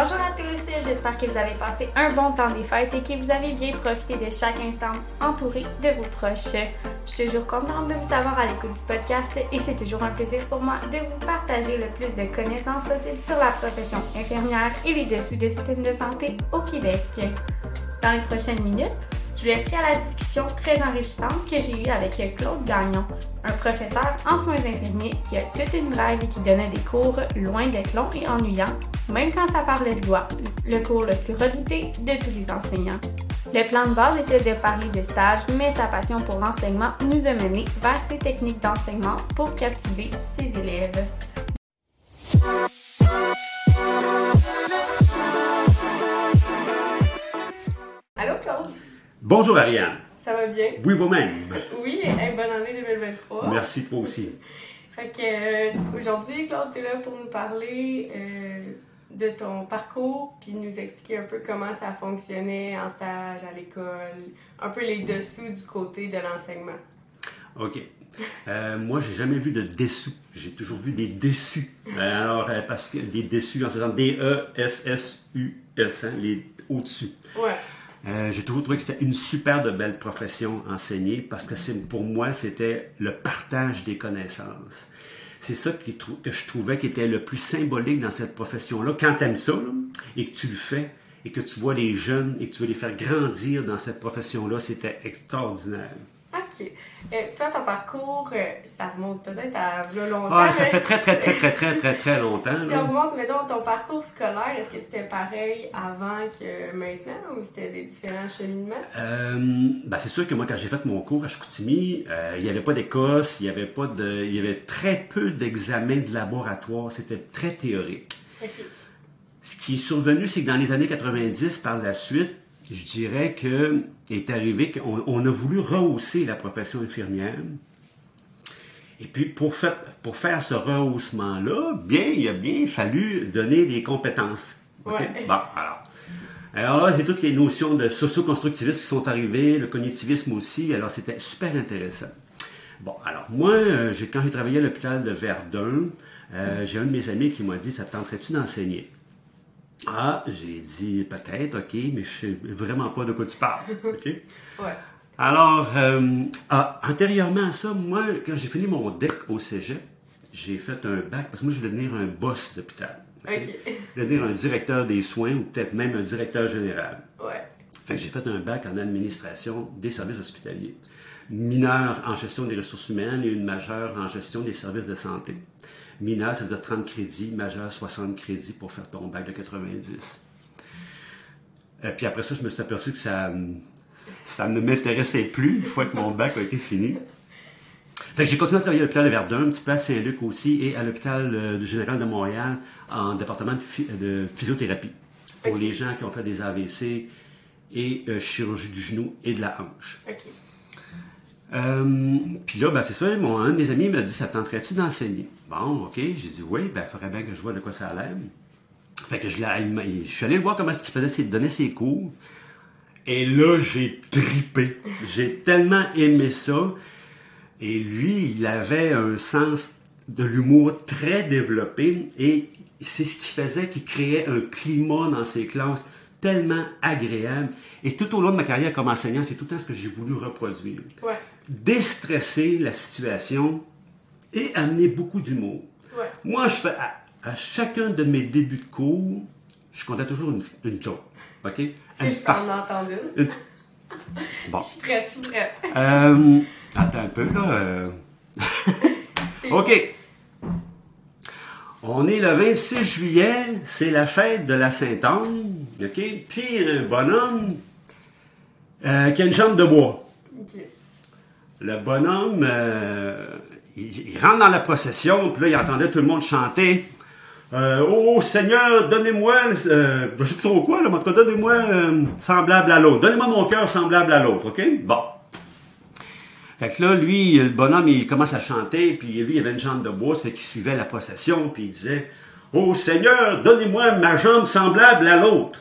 Bonjour à tous, j'espère que vous avez passé un bon temps des fêtes et que vous avez bien profité de chaque instant entouré de vos proches. Je suis toujours contente de vous savoir à l'écoute du podcast et c'est toujours un plaisir pour moi de vous partager le plus de connaissances possibles sur la profession infirmière et les dessous des systèmes de santé au Québec. Dans les prochaines minutes, je vous laisserai à la discussion très enrichissante que j'ai eue avec Claude Gagnon, un professeur en soins infirmiers qui a toute une drive et qui donnait des cours loin d'être longs et ennuyants, même quand ça parlait de loi, le cours le plus redouté de tous les enseignants. Le plan de base était de parler de stage, mais sa passion pour l'enseignement nous a menés vers ses techniques d'enseignement pour captiver ses élèves. Allô Claude? Bonjour Ariane. Ça va bien? Oui, vous-même. Oui, hey, bonne année 2023. Merci, toi aussi. Fait que euh, aujourd'hui, Claude, tu es là pour nous parler euh, de ton parcours, puis nous expliquer un peu comment ça fonctionnait en stage, à l'école, un peu les dessous du côté de l'enseignement. OK. Euh, moi, j'ai jamais vu de dessous. J'ai toujours vu des déçus. Alors, euh, parce que des déçus en ce genre D-E-S-S-U-S, hein, les au-dessus. Ouais. Euh, j'ai toujours trouvé que c'était une super de belle profession enseigner parce que c'est, pour moi, c'était le partage des connaissances. C'est ça que je trouvais qui était le plus symbolique dans cette profession-là. Quand tu aimes ça et que tu le fais et que tu vois les jeunes et que tu veux les faire grandir dans cette profession-là, c'était extraordinaire. OK. Euh, toi, ton parcours, euh, ça remonte peut-être à longtemps. Ah, ça fait très, très, très, très, très, très, très longtemps. Si là. on remonte, mettons, ton parcours scolaire, est-ce que c'était pareil avant que maintenant ou c'était des différents cheminements? Euh, ben, c'est sûr que moi, quand j'ai fait mon cours à Chicoutimi, euh, il n'y avait pas d'Écosse, il y avait pas de, il y avait très peu d'examens de laboratoire, c'était très théorique. OK. Ce qui est survenu, c'est que dans les années 90, par la suite, je dirais que est arrivé qu'on on a voulu rehausser la profession infirmière. Et puis, pour faire, pour faire ce rehaussement-là, bien, il a bien fallu donner des compétences. Ouais. Bon, alors. Alors là, c'est toutes les notions de socio-constructivisme qui sont arrivées, le cognitivisme aussi. Alors, c'était super intéressant. Bon, alors, moi, euh, j'ai- quand j'ai travaillé à l'hôpital de Verdun, euh, j'ai un de mes amis qui m'a dit Ça te tenterait-tu d'enseigner? Ah, j'ai dit Peut-être, OK, mais je sais vraiment pas de quoi tu parles. OK? Ouais. Alors, euh, ah, antérieurement à ça, moi, quand j'ai fini mon DEC au cégep, j'ai fait un bac, parce que moi, je voulais devenir un boss d'hôpital. OK? OK. Je voulais devenir un directeur des soins ou peut-être même un directeur général. Ouais. Fait que j'ai fait un bac en administration des services hospitaliers. Mineur en gestion des ressources humaines et une majeure en gestion des services de santé. Mineur, ça veut dire 30 crédits, majeur 60 crédits pour faire ton bac de 90. Et puis après ça, je me suis aperçu que ça, ça ne m'intéressait plus une fois que mon bac a été fini. Fait que j'ai continué à travailler à l'hôpital de Verdun, un petit peu à Saint-Luc aussi, et à l'hôpital euh, général de Montréal en département de, phy- de physiothérapie pour les gens qui ont fait des AVC et euh, chirurgie du genou et de la hanche. Euh, puis là, ben, c'est ça, mon, un de mes amis m'a dit, ça te tenterait-tu d'enseigner? Bon, OK, j'ai dit oui, ben, il faudrait bien que je vois de quoi ça a l'air. Fait que je, il il- je suis allé voir comment qu'il faisait ses, donnait ses cours. Et là, j'ai tripé. J'ai tellement aimé ça. Et lui, il avait un sens de l'humour très développé et c'est ce qui faisait qu'il créait un climat dans ses classes tellement agréable. Et tout au long de ma carrière comme enseignant, c'est tout le temps ce que j'ai voulu reproduire. Ouais. Déstresser la situation et amener beaucoup d'humour. Ouais. Moi, je fais à, à chacun de mes débuts de cours, je comptais toujours une, une joke. OK? Si Une je farce. une. Bon. Je suis prête, je suis prête. Euh, attends un peu, là. euh. OK. On est le 26 juillet, c'est la fête de la Sainte-Anne. OK? Puis un bonhomme euh, qui a une jambe de bois. OK. Le bonhomme, euh, il, il rentre dans la procession, puis là, il entendait tout le monde chanter. Euh, oh Seigneur, donnez-moi, euh, je sais plus trop quoi, là, mais en tout cas, donnez-moi euh, semblable à l'autre. Donnez-moi mon cœur semblable à l'autre, OK? Bon. Fait que là, lui, le bonhomme, il commence à chanter, puis lui, il avait une jambe de bois, ça fait qu'il suivait la procession, puis il disait Oh Seigneur, donnez-moi ma jambe semblable à l'autre.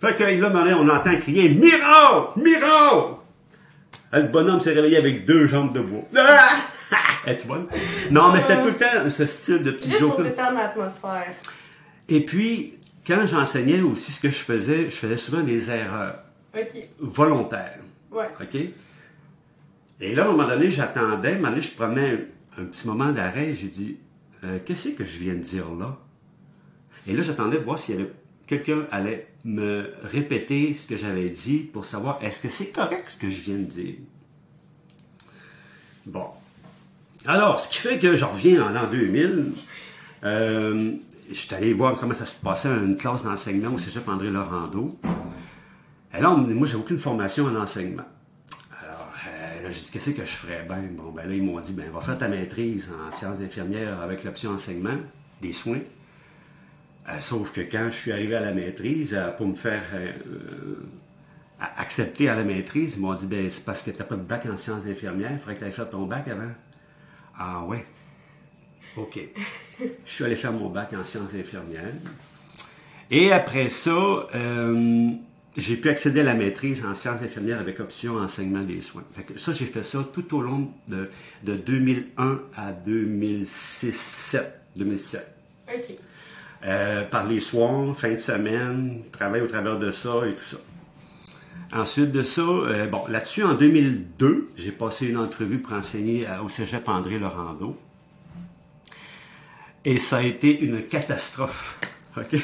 Fait que là, on entend crier Miracle! Miracle! Ah, Le bonhomme s'est réveillé avec deux jambes de bois. Ah! Es-tu bonne? Non, mais c'était tout le temps ce style de petit Juste pour joke détendre l'atmosphère. Et puis, quand j'enseignais aussi, ce que je faisais, je faisais souvent des erreurs OK. volontaires. Ouais. OK? Et là, à un moment donné, j'attendais, à un moment donné, je prenais un, un petit moment d'arrêt, j'ai dit, euh, qu'est-ce que je viens de dire là? Et là, j'attendais de voir s'il y avait quelqu'un allait me répéter ce que j'avais dit pour savoir est-ce que c'est correct ce que je viens de dire. Bon. Alors, ce qui fait que je reviens en l'an 2000. Euh, je suis allé voir comment ça se passait à une classe d'enseignement au cégep André Laurando. Dit, moi, j'ai aucune formation en enseignement. Alors, euh, là, j'ai dit, qu'est-ce que je ferais? Ben, bon, ben là, ils m'ont dit, ben, va faire ta maîtrise en sciences infirmières avec l'option enseignement, des soins. Euh, sauf que quand je suis arrivé à la maîtrise, euh, pour me faire euh, accepter à la maîtrise, ils m'ont dit, ben, c'est parce que tu n'as pas de bac en sciences infirmières, il faudrait que tu ailles faire ton bac avant. Ah ouais. OK. Je suis allé faire mon bac en sciences infirmières. Et après ça, j'ai pu accéder à la maîtrise en sciences infirmières avec option enseignement des soins. Fait que ça, j'ai fait ça tout au long de, de 2001 à 2006, 2007. OK. Euh, par les soirs, fin de semaine, travail au travers de ça et tout ça. Ensuite de ça, euh, bon, là-dessus, en 2002, j'ai passé une entrevue pour enseigner au cégep André Laurando. Et ça a été une catastrophe. OK?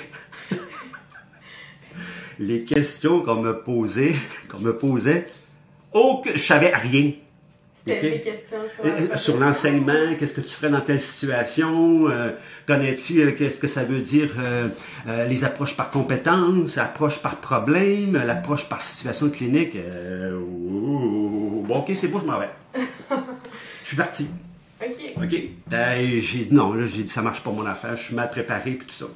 Les questions qu'on me posait, qu'on me posait, oh, que je savais rien. C'était des questions sur, sur l'enseignement, qu'est-ce que tu ferais dans telle situation? euh, Connais-tu euh, qu'est-ce que ça veut dire euh, les approches par compétence, l'approche par problème, l'approche par situation clinique? Bon, ok, c'est beau, je m'en vais. Je suis parti. OK. OK. Ben, j'ai dit non, là, j'ai dit ça marche pas mon affaire, je suis mal préparé puis tout ça.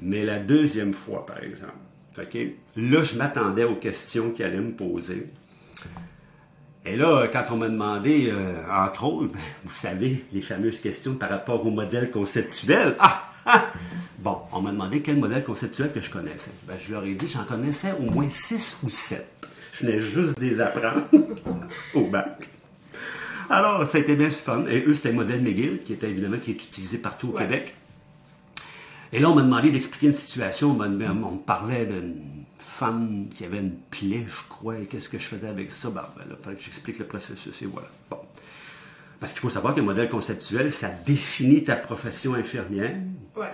Mais la deuxième fois, par exemple, OK, là, je m'attendais aux questions qu'il allait me poser. Et là, quand on m'a demandé, euh, entre autres, ben, vous savez, les fameuses questions par rapport au modèle conceptuel. Ah! ah! Bon, on m'a demandé quel modèle conceptuel que je connaissais. Ben, je leur ai dit, j'en connaissais au moins six ou sept. Je venais juste des apprendre au bac. Alors, ça a été bien fun. Et eux, c'était le modèle McGill, qui était évidemment qui est utilisé partout au Ouais. Québec. Et là, on m'a demandé d'expliquer une situation. On, on me parlait d'une femme qui avait une plaie, je crois, et qu'est-ce que je faisais avec ça? Ben, ben là, il fallait que j'explique le processus, et voilà. Bon. Parce qu'il faut savoir qu'un modèle conceptuel, ça définit ta profession infirmière, Ouais.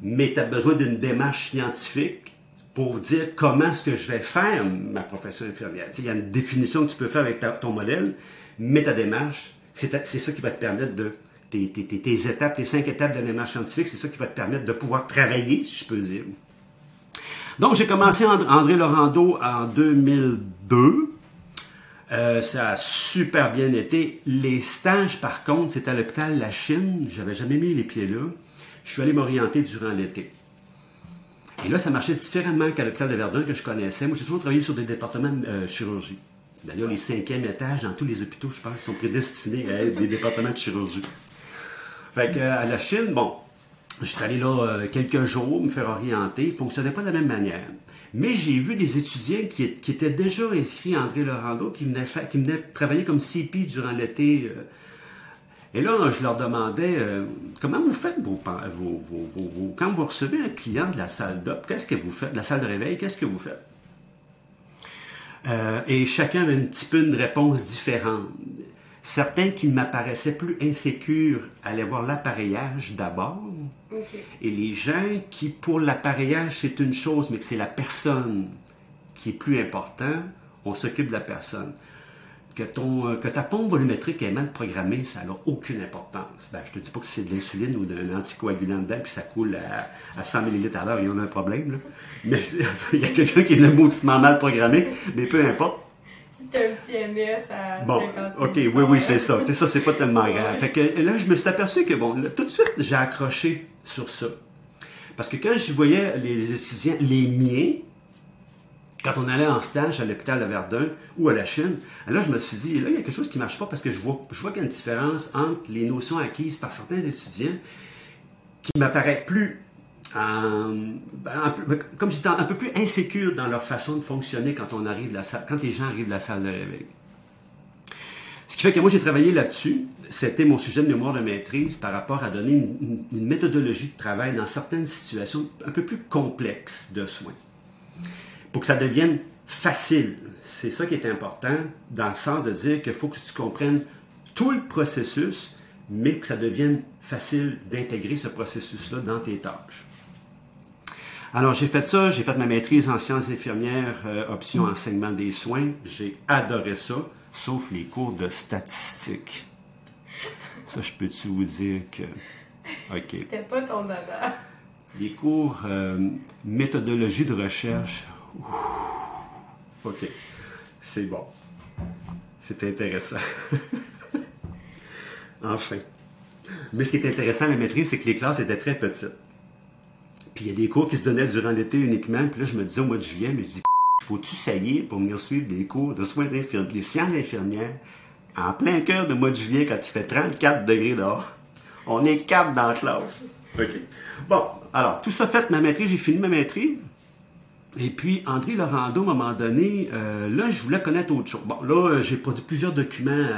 mais tu as besoin d'une démarche scientifique pour dire comment est-ce que je vais faire ma profession infirmière. Il y a une définition que tu peux faire avec ta- ton modèle, mais ta démarche, c'est ça qui va te permettre de... Tes, tes- tes- tes étapes, tes cinq étapes de la démarche scientifique, c'est ça qui va te permettre de pouvoir travailler, si je peux dire. Donc, j'ai commencé And- André Laurando en 2002. Euh, ça a super bien été. Les stages, par contre, c'était à l'hôpital La Chine. J'avais jamais mis les pieds là. Je suis allé m'orienter durant l'été. Et là, ça marchait différemment qu'à l'hôpital de Verdun que je connaissais. Moi, j'ai toujours travaillé sur des départements de euh, chirurgie. D'ailleurs, les cinquièmes étages dans tous les hôpitaux, je pense, sont prédestinés à être des départements de chirurgie. Fait que, euh, à la Chine, bon, j'étais allé là euh, quelques jours me faire orienter. Il ne fonctionnait pas de la même manière. Mais j'ai vu des étudiants qui, étaient déjà inscrits à André Laurando, qui venaient, qui travailler comme CP durant l'été. euh. Et là, je leur demandais euh, comment vous faites vos, quand vous recevez un client de la salle d'op, qu'est-ce que vous faites, de la salle de réveil, qu'est-ce que vous faites? Et chacun avait un petit peu une réponse différente. Certains qui m'apparaissaient plus insécures allaient voir l'appareillage d'abord. Et les gens qui, pour l'appareillage, c'est une chose, mais que c'est la personne qui est plus important, on s'occupe de la personne. Que, ton, euh, que ta pompe volumétrique est mal programmée, ça n'a aucune importance. Ben, je te dis pas que c'est de l'insuline ou d'un anticoagulant dedans, puis ça coule à, à 100 ml à l'heure, il y en a un problème. Mais il y a quelqu'un qui est mauditement mal programmé, mais peu importe. C'était un petit MS à Bon, 50 ok, 000 oui, oui, c'est ça. Tu sais, ça, c'est pas tellement grave. Fait que là, je me suis aperçu que, bon, là, tout de suite, j'ai accroché sur ça. Parce que quand je voyais les étudiants, les miens, quand on allait en stage à l'hôpital de Verdun ou à la Chine, là, je me suis dit, là, il y a quelque chose qui marche pas parce que je vois, je vois qu'il y a une différence entre les notions acquises par certains étudiants qui m'apparaissent plus en- ben, comme je disais, un peu plus insécures dans leur façon de fonctionner quand on arrive la quand les gens arrivent de la salle de réveil. Ce qui fait que moi, j'ai travaillé là-dessus. C'était mon sujet de mémoire de maîtrise par rapport à donner une méthodologie de travail dans certaines situations un peu plus complexes de soins. Pour que ça devienne facile. C'est ça qui est important, dans le sens de dire qu'il faut que tu comprennes tout le processus, mais que ça devienne facile d'intégrer ce processus-là dans tes tâches. Alors, j'ai fait ça, j'ai fait ma maîtrise en sciences infirmières, euh, option enseignement des soins. J'ai adoré ça, sauf les cours de statistiques. Ça, je peux-tu vous dire que. OK. C'était pas ton dada. Les cours euh, méthodologie de recherche. Ouh. OK. C'est bon. C'est intéressant. enfin. Mais ce qui est intéressant à la maîtrise, c'est que les classes étaient très petites. Puis il y a des cours qui se donnaient durant l'été uniquement. Puis là, je me disais au mois de juillet, mais je dis, faut-tu saillir pour venir suivre des cours de soins infirmiers, des sciences infirmières, en plein cœur du mois de juillet quand il fait 34 degrés dehors? On est quatre dans la classe. OK. Bon, alors, tout ça fait ma maîtrise, j'ai fini ma maîtrise. Et puis, André Laurando, à un moment donné, euh, là, je voulais connaître autre chose. Bon, là, j'ai produit plusieurs documents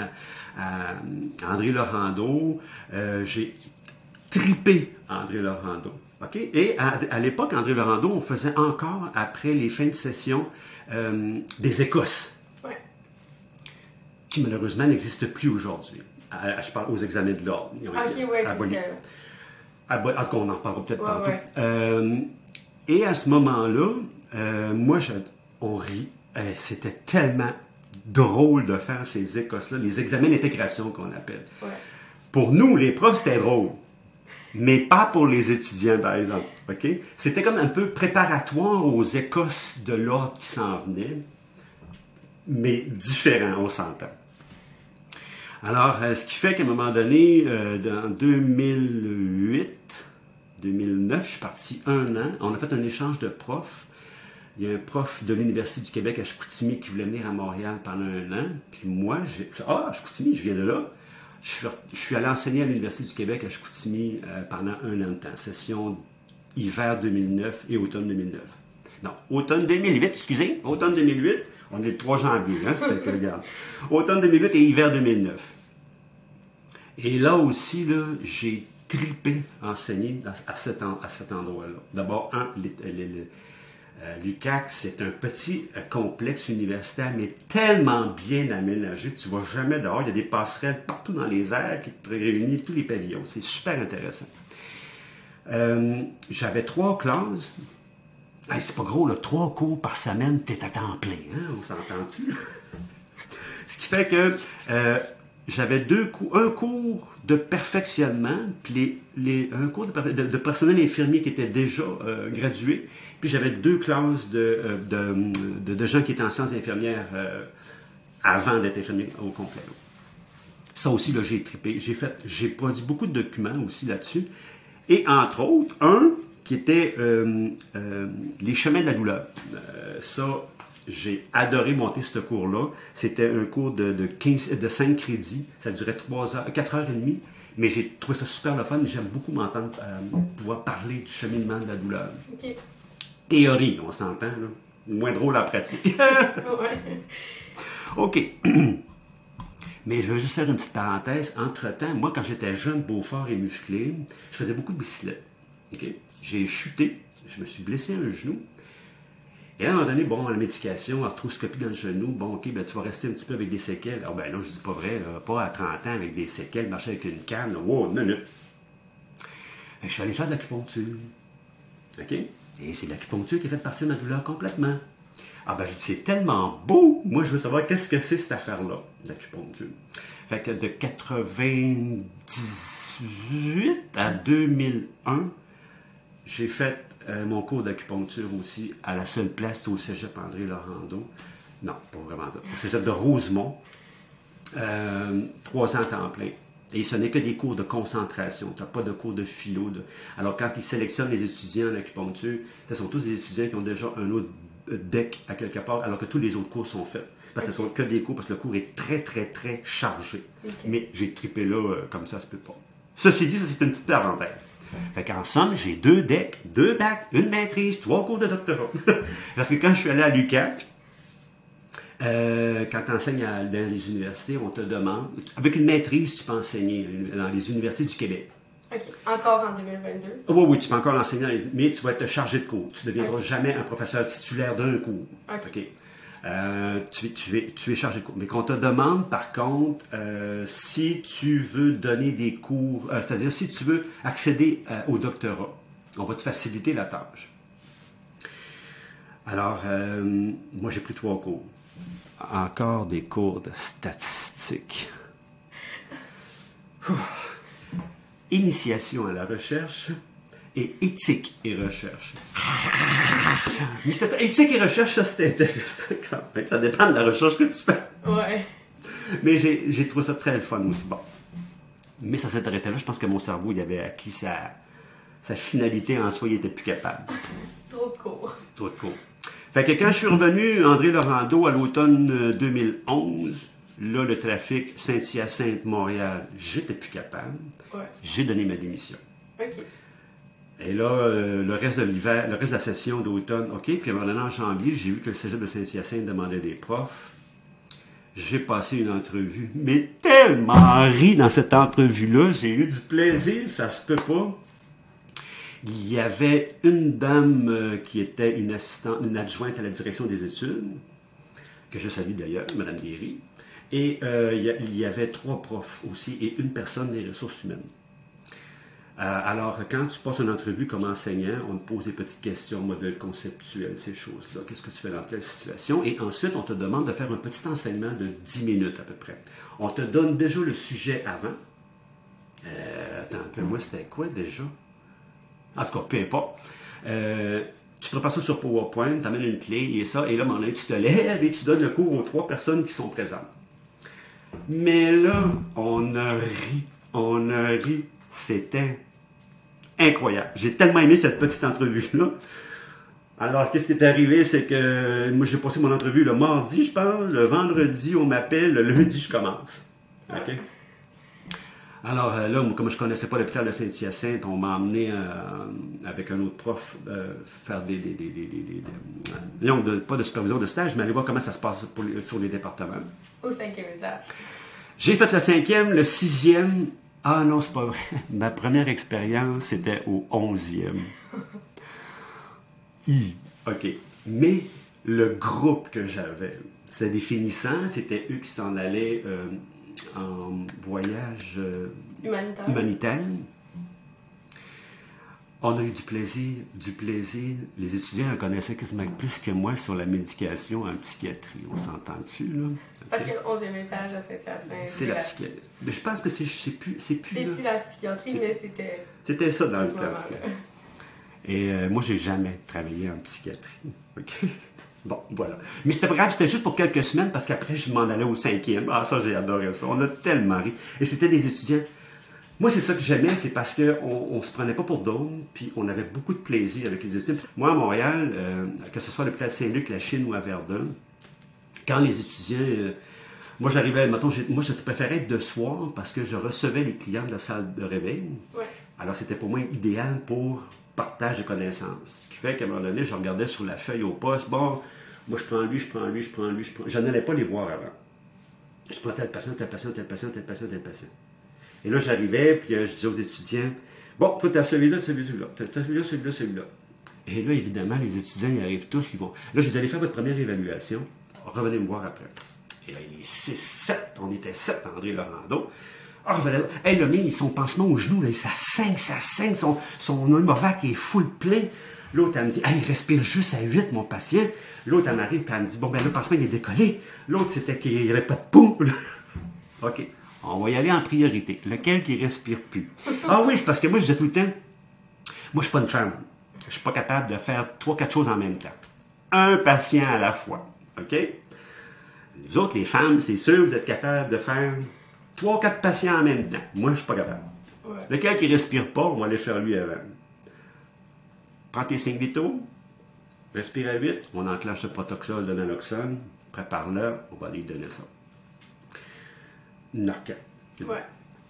à, à André Laurando. Euh, j'ai tripé André Laurando. OK? Et à, à l'époque, André Laurando, on faisait encore, après les fins de session, euh, des Écosses, Ouais. qui malheureusement n'existent plus aujourd'hui. Je parle aux examens de l'ordre. Ok, ouais, c'est ça. Ah, en tout cas, on en reparlera peut-être Ouais, tantôt. ouais. Euh, et à ce moment-là, euh, moi, je- on rit. C'était tellement drôle de faire ces écosses-là, les examens d'intégration qu'on appelle. Pour nous, les profs, c'était drôle. Mais pas pour les étudiants, par exemple. OK? C'était comme un peu préparatoire aux écosses de l'ordre qui s'en venaient, mais différent, on s'entend. Alors, euh, ce qui fait qu'à un moment donné, en 2008, 2009, je suis parti un an. On a fait un échange de profs. Il y a un prof de l'Université du Québec à Chicoutimi qui voulait venir à Montréal pendant un an. Puis moi, j'ai Ah, Chicoutimi, je viens de là. Je suis, allé enseigner à l'Université du Québec à Chicoutimi euh, pendant un an de temps, session hiver 2009 et automne 2009. Non, automne 2008, excusez, automne 2008. On est le 3 janvier, hein, que, regarde. Automne 2008 et hiver 2009. Et là aussi, là, j'ai tripé enseigner à, cet, cet endroit-là. D'abord, un, les- euh, l'UQAC, c'est un petit euh, complexe universitaire, mais tellement bien aménagé, tu ne vas jamais dehors. Il y a des passerelles partout dans les airs qui te réunissent tous les pavillons. C'est super intéressant. Euh, J'avais trois classes. Hey, c'est pas gros, là, trois cours par semaine, t'es à temps plein, hein? On s'entend-tu? Ce qui fait que j'avais deux cours, un cours de perfectionnement, puis un cours de, de- personnel infirmier qui était déjà euh, gradué, puis j'avais deux classes de, euh, de, gens qui étaient en sciences infirmières euh, avant d'être infirmier au complet. Ça aussi, là, j'ai trippé. J'ai produit beaucoup de documents aussi là-dessus. Et entre autres, un qui était Les chemins de la douleur. Ça, j'ai adoré monter ce cours-là. C'était un cours de, de, 15, de 5 crédits. Ça durait 3 heures, 4 heures et demie. Mais j'ai trouvé ça super le fun. J'aime beaucoup m'entendre euh, pouvoir parler du cheminement de la douleur. Théorie, on s'entend, là. Moins drôle en pratique. OK. Mais je veux juste faire une petite parenthèse. Entre-temps, moi, quand j'étais jeune, beau, fort et musclé, je faisais beaucoup de bicyclette. J'ai chuté, je me suis blessé un genou. Et à un moment donné, bon, la médication, arthroscopie dans le genou, bon, OK, ben, tu vas rester un petit peu avec des séquelles. Ah, ben non, je dis pas vrai, pas à 30 ans avec des séquelles, marcher avec une canne, wow, une minute. Je suis allé faire de l'acupuncture. OK? Et c'est l'acupuncture qui a fait partie de ma douleur complètement. Ah ben, je dis, c'est tellement beau. Moi, je veux savoir qu'est-ce que c'est cette affaire-là, l'acupuncture. Fait que de 98 à 2001, j'ai fait euh, mon cours d'acupuncture aussi à la seule place au cégep André Laurando. Non, pas vraiment. Au cégep de Rosemont. Euh, trois ans à temps plein. Et ce n'est que des cours de concentration. Tu n'as pas de cours de philo. de- Alors, quand ils sélectionnent les étudiants en acupuncture, ce sont tous des étudiants qui ont déjà un autre deck à quelque part, alors que tous les autres cours sont faits. Parce que ce sont que des cours, parce que le cours est très, très, très chargé. Mais j'ai trippé là, euh, comme ça, ça se peut pas. Ceci dit, ça, c'est une petite parenthèse. Fait qu'en somme, j'ai deux decks, deux bacs, une maîtrise, trois cours de doctorat. parce que quand je suis allé à l'UQAC, euh, quand tu enseignes à- dans les universités, on te demande, avec une maîtrise, tu peux enseigner dans les universités du Québec. OK. Encore en 2022. Ah Oui, oui, tu peux encore l'enseigner, dans les- mais tu vas être chargé de cours. Tu ne deviendras jamais un professeur titulaire d'un cours. Ok. Euh, tu, es, chargé de cours. Mais qu'on te demande, par contre, euh, si tu veux donner des cours, euh, c'est-à-dire si tu veux accéder au doctorat, on va te faciliter la tâche. Alors, moi, j'ai pris trois cours. Encore des cours de statistiques. Initiation à la recherche et éthique et recherche. Mais c'était- éthique et recherche, ça c'était intéressant quand même. Ça dépend de la recherche que tu fais. Ouais. Mais j'ai trouvé ça très fun aussi. Bon. Mais ça s'est arrêté là. Je pense que mon cerveau, il avait acquis sa, sa finalité en soi, il était plus capable. Trop court. Trop de cours. Fait que quand je suis revenu, André Laurando, à l'automne euh, 2011, là, le trafic Saint-Hyacinthe-Montréal, j'étais plus capable. Ouais. J'ai donné ma démission. OK. Et là, euh, le reste de l'hiver, le reste de la session d'automne, OK. Puis à un moment en janvier, j'ai vu que le cégep de Saint-Hyacinthe demandait des profs. J'ai passé une entrevue, mais tellement ri dans cette entrevue-là. J'ai eu du plaisir, ça se peut pas. Il y avait une dame euh, qui était une assistante, une adjointe à la direction des études, que je salue d'ailleurs, Mme Derry. Et euh, il y avait trois profs aussi et une personne des ressources humaines. Euh, alors, quand tu passes une entrevue comme enseignant, on te pose des petites questions, modèles conceptuels, ces choses-là. Qu'est-ce que tu fais dans telle situation? Et ensuite, on te demande de faire un petit enseignement de 10 minutes à peu près. On te donne déjà le sujet avant. Euh, attends un peu, moi, c'était quoi déjà? En tout cas, peu importe. Euh, tu prépares ça sur PowerPoint, tu amènes une clé et ça, et là, donné, tu te lèves et tu donnes le cours aux trois personnes qui sont présentes. Mais là, on a ri, on a ri. C'était incroyable. J'ai tellement aimé cette petite entrevue-là. Alors, qu'est-ce qui est arrivé, c'est que moi, j'ai passé mon entrevue le mardi, je pense. Le vendredi, on m'appelle. Le lundi, je commence. OK? Alors euh, là, moi, comme je connaissais pas l'hôpital de Saint-Hyacinthe, on m'a emmené euh, avec un autre prof euh, faire des, des, des, des, des- des- des- disons, de- pas de supervision de stage, mais aller voir comment ça se passe pour sur les départements. Au cinquième étage. J'ai fait le cinquième, le sixième. Ah non, c'est pas vrai. Ma première expérience, c'était au onzième. Hi. OK. Mais le groupe que j'avais, c'était des finissants, c'était eux qui s'en allaient euh, en voyage euh, Humanitaire. humanitaire. On a eu du plaisir, du plaisir. Les étudiants en connaissaient quasiment plus que moi sur la médication en psychiatrie. On s'entend dessus, là? Parce que le 11e étage à Saint-Hyacinthe. C'est la psychiatrie. Mais je pense que c'est plus, c'est plus, la psychiatrie, mais c'était C'était ça dans le temps. Et euh, moi, j'ai jamais travaillé en psychiatrie. OK? Bon, voilà. Mais c'était grave, c'était juste pour quelques semaines parce qu'après, je m'en allais au cinquième. Ah, ça, j'ai adoré ça. On a tellement ri. Et c'était des étudiants. Moi, c'est ça que j'aimais, c'est parce qu'on on se prenait pas pour d'autres, puis on avait beaucoup de plaisir avec les étudiants. Moi, à Montréal, euh, que ce soit à l'hôpital Saint-Luc, la Chine ou à Verdun, quand les étudiants. euh, moi, j'arrivais, mettons, moi, je préférais être de soir parce que je recevais les clients de la salle de réveil. Ouais. Alors, c'était pour moi idéal pour partage de connaissances. Ce qui fait qu'à un moment donné, je regardais sur la feuille au poste. Bon, moi, je prends lui, je prends lui, je prends lui, je prends. Je n'allais pas les voir avant. Je prends tel patient, tel patient, tel patient, tel patient, tel patient. Et là, j'arrivais, puis euh, je disais aux étudiants Bon, toi, tu as celui-là, celui-là, celui-là. Tu as celui-là, celui-là, celui-là. Et là, évidemment, les étudiants, ils arrivent tous, ils vont. Là, je dis Allez faire votre première évaluation. Revenez me voir après. Et là, il est 6, 7. On était 7, André Laurando. Ah, voilà. Hey, le mien, son pansement au genou, là, ça saigne, ça saigne. Son, son Novavax est full plein. L'autre, elle me dit, hey, il respire juste à 8, mon patient. L'autre, elle m'arrive, puis elle me dit, bon, ben, le pansement, il est décollé. L'autre, c'était qu'il n'y avait pas de poux. OK. On va y aller en priorité. Lequel qui respire plus? Ah oui, c'est parce que moi, je dis tout le temps, moi, je suis pas une femme. Je suis pas capable de faire trois, quatre choses en même temps. Un patient à la fois. OK? Vous autres, les femmes, c'est sûr, vous êtes capable de faire trois, quatre patients en même temps. Moi, je suis pas capable. Ouais. Lequel qui respire pas, on va aller faire lui avant. Prends tes 5 vitaux, respire à 8, on enclenche le protoxol de naloxone, prépare-le, on va lui donner ça. Narcan. Ouais.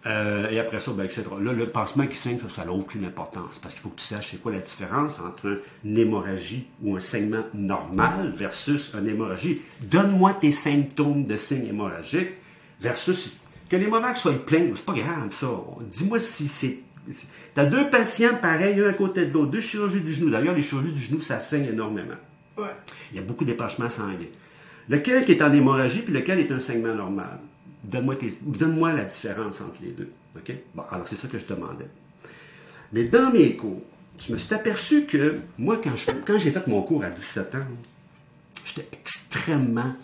Euh, et après ça, ben, etc. Là, le pansement qui saigne, ça, ça n'a aucune importance parce qu'il faut que tu saches c'est quoi la différence entre une hémorragie ou un saignement normal versus une hémorragie. Donne-moi tes symptômes de signe hémorragique versus que l'hémorragie soit plein, c'est pas grave ça. Dis-moi si c'est. Tu as deux patients pareils, un à côté de l'autre, deux chirurgies du genou. D'ailleurs, les chirurgies du genou, ça saigne énormément. Ouais. Il y a beaucoup d'épanchements sanguins. Lequel qui est en hémorragie puis lequel est un saignement normal? Donne-moi la différence entre les deux. OK? Bon, alors c'est ça que je demandais. Mais dans mes cours, je me suis aperçu que moi, quand, j'ai fait mon cours à 17 ans, j'étais extrêmement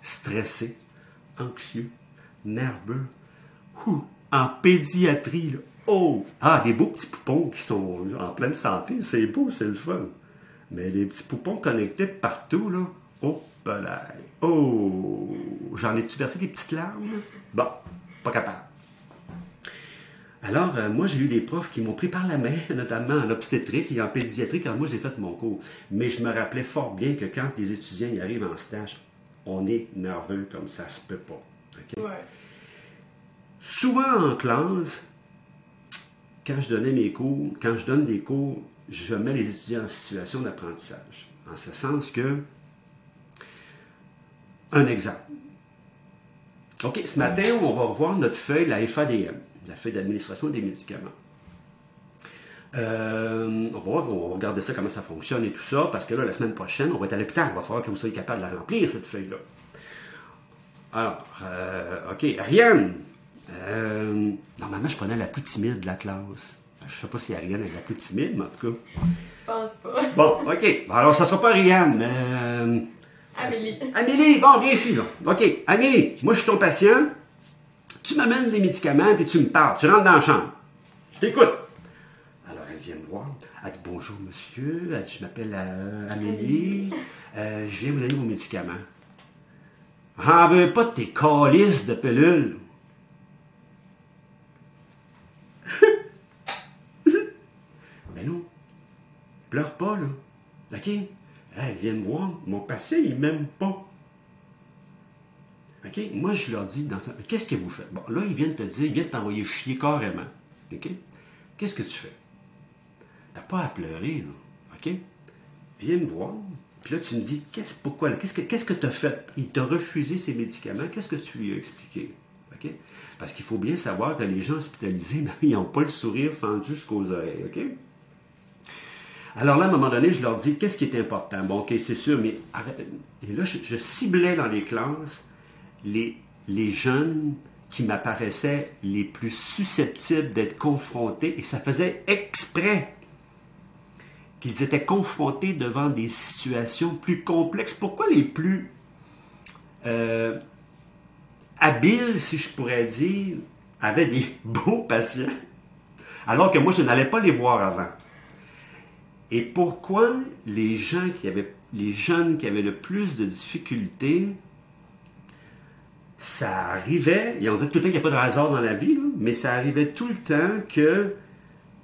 stressé, anxieux, nerveux, en pédiatrie. Oh! Ah, des beaux petits poupons qui sont en pleine santé, c'est beau, c'est le fun. Mais les petits poupons connectés partout, là, oh, pelaille. Oh! J'en ai-tu versé des petites larmes? Bon, pas capable. Alors, euh, moi, j'ai eu des profs qui m'ont pris par la main, notamment en obstétrique et en pédiatrie, quand moi j'ai fait mon cours. Mais je me rappelais fort bien que quand les étudiants y arrivent en stage, on est nerveux comme ça se peut pas. Ouais. Souvent en classe, quand je donnais mes cours, quand je donne des cours, je mets les étudiants en situation d'apprentissage. En ce sens que, un exemple. OK, ce matin, on va revoir notre feuille, la FADM, la feuille d'administration des médicaments. Euh, on, va voir, on va regarder ça, comment ça fonctionne et tout ça, parce que là, la semaine prochaine, on va être à l'hôpital. Il va falloir que vous soyez capable de la remplir, cette feuille-là. Alors, euh, OK, Ariane. Euh, normalement, je prenais la plus timide de la classe. Je sais pas si Ariane est la plus timide, mais en tout cas. Je pense pas. Bon, OK. Alors, ça sera pas Ariane, mais. Amélie. Amélie, bon, viens ici, là. OK, Amélie, moi, je suis ton patient. Tu m'amènes des médicaments, puis tu me parles. Tu rentres dans la chambre. Je t'écoute. Alors, elle vient me voir. Elle dit Bonjour, monsieur. Elle dit Je m'appelle euh, Amélie. Euh, je viens vous donner vos médicaments. J'en veux pas de tes calices de pilules. Mais non. Pleure pas, là. OK? Elle vient me voir. Mon patient, il m'aime pas. OK? Moi, je leur dis, dans sa- qu'est-ce que vous faites? Bon, là, ils viennent te dire, ils viennent t'envoyer chier carrément. OK? Qu'est-ce que tu fais? T'as pas à pleurer, là. OK? Viens me voir. Puis là, tu me dis, qu'est-ce, pourquoi? là? Qu'est-ce que qu'est-ce que tu as fait? Il t'a refusé ses médicaments. Qu'est-ce que tu lui as expliqué? OK? Parce qu'il faut bien savoir que les gens hospitalisés, ben, ils n'ont pas le sourire fendu jusqu'aux oreilles. OK? Alors là, à un moment donné, je leur dis, qu'est-ce qui est important? Bon, OK, c'est sûr, mais... Et là, je, ciblais dans les classes les, les jeunes qui m'apparaissaient les plus susceptibles d'être confrontés, et ça faisait exprès qu'ils étaient confrontés devant des situations plus complexes. Pourquoi les plus euh, habiles, si je pourrais dire, avaient des beaux patients, alors que moi, je n'allais pas les voir avant? Et pourquoi les gens qui avaient, les jeunes qui avaient le plus de difficultés, ça arrivait, et on dit tout le temps qu'il n'y a pas de hasard dans la vie, mais ça arrivait tout le temps que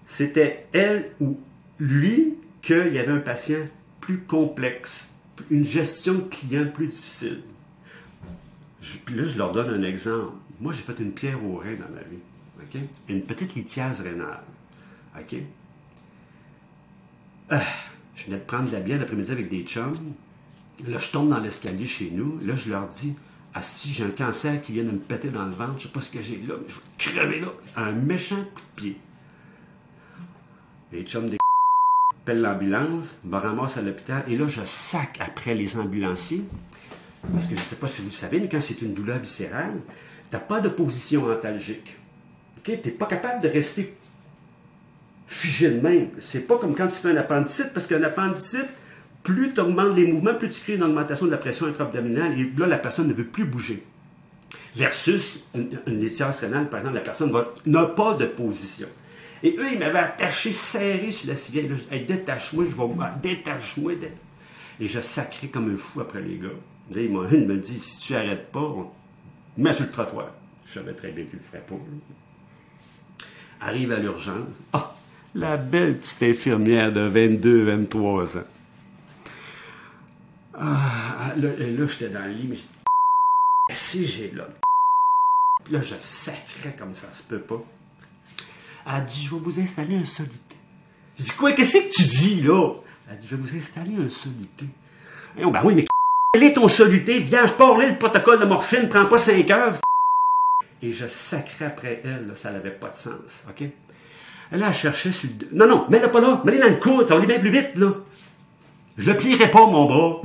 c'était elle ou lui qu'il y avait un patient plus complexe, une gestion de client plus difficile. Puis là, je leur donne un exemple. Moi, j'ai fait une pierre au rein dans ma vie. OK? Une petite lithiase rénale. OK? Ah, je venais de prendre de la bière l'après-midi avec des chums. Là, je tombe dans l'escalier chez nous. Là, je leur dis Ah, si j'ai un cancer qui vient de me péter dans le ventre, je sais pas ce que j'ai là, mais je vais crever là. Un méchant coup de pied. Les chums des appellent l'ambulance, me ramassent à l'hôpital, et là, je sac après les ambulanciers. Parce que je ne sais pas si vous le savez, mais quand c'est une douleur viscérale, tu n'as pas de position antalgique. Tu n'es pas capable de rester figé de même. C'est pas comme quand tu fais un appendicite, parce qu'un appendicite, plus tu augmentes les mouvements, plus tu crées une augmentation de la pression intra-abdominale, et là, la personne ne veut plus bouger. Versus une, une rénale, par exemple, la personne n'a pas de position. Et eux, ils m'avaient attaché serré sur la civière. Hey, détache-moi, je vais. Détache-moi. dé- Et je sacrais comme un fou après les gars. Là, ils m'ont- me dit si tu arrêtes pas, on te met sur le trottoir. Je savais très bien je le ferais pas. Arrive à l'urgence. Ah, la belle petite infirmière de 22-23 ans. Ah, là, et là j'étais dans le lit, mais si j'ai là. Là, je sacrais comme ça se peut pas. Elle dit, je vais vous installer un solité. Je dis, quoi, qu'est-ce que tu dis, là? Elle dit, je vais vous installer un solité. Eh, ben oui, mais quel est ton solité? Viens, je parle le protocole de morphine, prends pas 5 heures. Et je sacrais après elle, là, ça n'avait pas de sens, OK? Elle a cherché sur le... Non, non, mets-le pas là, mets-le dans le coude, ça va aller bien plus vite, là. Je le plierai pas, mon bras.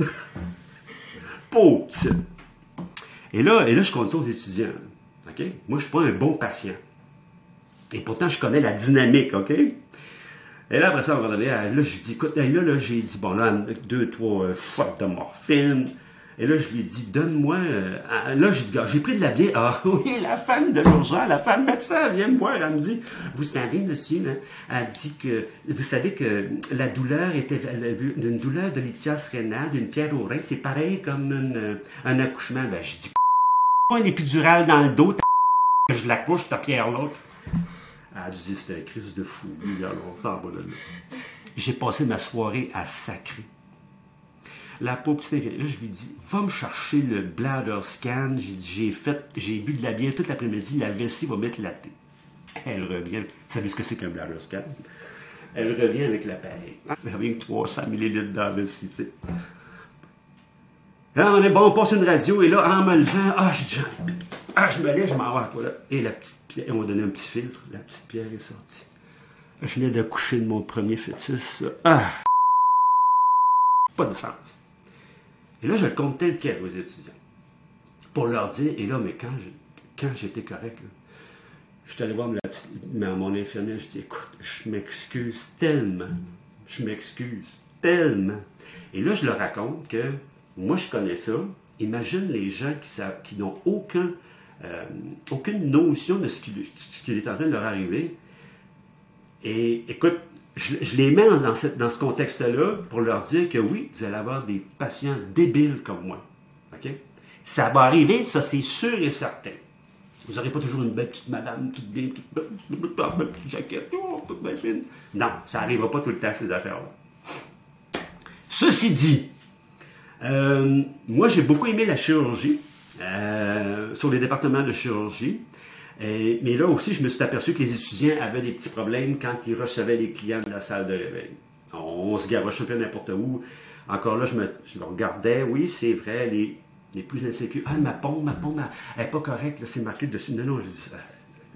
Pauvre. Et là, et là, je compte ça aux étudiants. OK? Moi, je suis pas un bon patient. Et pourtant, je connais la dynamique, OK? Et là, après ça, on va donné, là, je lui dis, écoute, là, là, j'ai dit, bon, là, deux, trois euh, shots de morphine. Et là, je lui ai dit, donne-moi. euh, là, j'ai dit, j'ai pris de la bière. Ah oui, la femme de l'urgence, la femme médecin, vient me voir. Elle me dit, vous savez, monsieur, hein, elle dit que, vous savez que la douleur était une douleur de lithias rénale, d'une pierre au rein, c'est pareil comme euh, un accouchement. Ben, j'ai dit, pas une épidurale dans le dos, je l'accouche, ta pierre l'autre. Elle a dit, c'était un crise de fou. Alors, on va. J'ai passé ma soirée à sacrer. La petite vient là, je lui dis, va me chercher le bladder scan. J'ai dit, j'ai fait, j'ai bu de la bière toute l'après-midi, la vessie va mettre la thé. Elle revient. Vous savez ce que c'est qu'un bladder scan? Elle revient avec l'appareil. Elle revient avec 300 ml dans la vessie, tu sais. Là, on est bon, on passe une radio, et là, en me levant, ah, plus. ah, je me lève, je m'en vais à la toilette. Et la petite pierre, on m'a donné un petit filtre, la petite pierre est sortie. Je venais d'accoucher de mon premier fœtus. Ah! Pas de sens. Et là, je le compte tel quel aux étudiants. Pour leur dire, et là, mais quand quand j'étais correct, je suis allé voir mon infirmière, je dis, écoute, je m'excuse tellement. Je m'excuse tellement. Et là, je leur raconte que moi, je connais ça. Imagine les gens qui, qui n'ont aucun, euh, aucune notion de ce qui, ce qui est en train de leur arriver. Et écoute, je, les mets dans, ce contexte-là pour leur dire que oui, vous allez avoir des patients débiles comme moi. OK? Ça va arriver, ça c'est sûr et certain. Vous n'aurez pas toujours une belle petite madame, toute bien, toute belle, toute petite jaquette, oh, toute fine. Non, ça n'arrivera pas tout le temps, ces affaires-là. Ceci dit, euh, moi j'ai beaucoup aimé la chirurgie, euh, sur les départements de chirurgie. Et- mais là aussi, je me suis aperçu que les étudiants avaient des petits problèmes quand ils recevaient les clients de la salle de réveil. On, se garoche un peu n'importe où. Encore là, je me, regardais, oui, c'est vrai, les, les plus insécures. Ah, ma pompe, ma pompe, elle n'est pas correcte, c'est marqué dessus. Non, non, je dis, ah,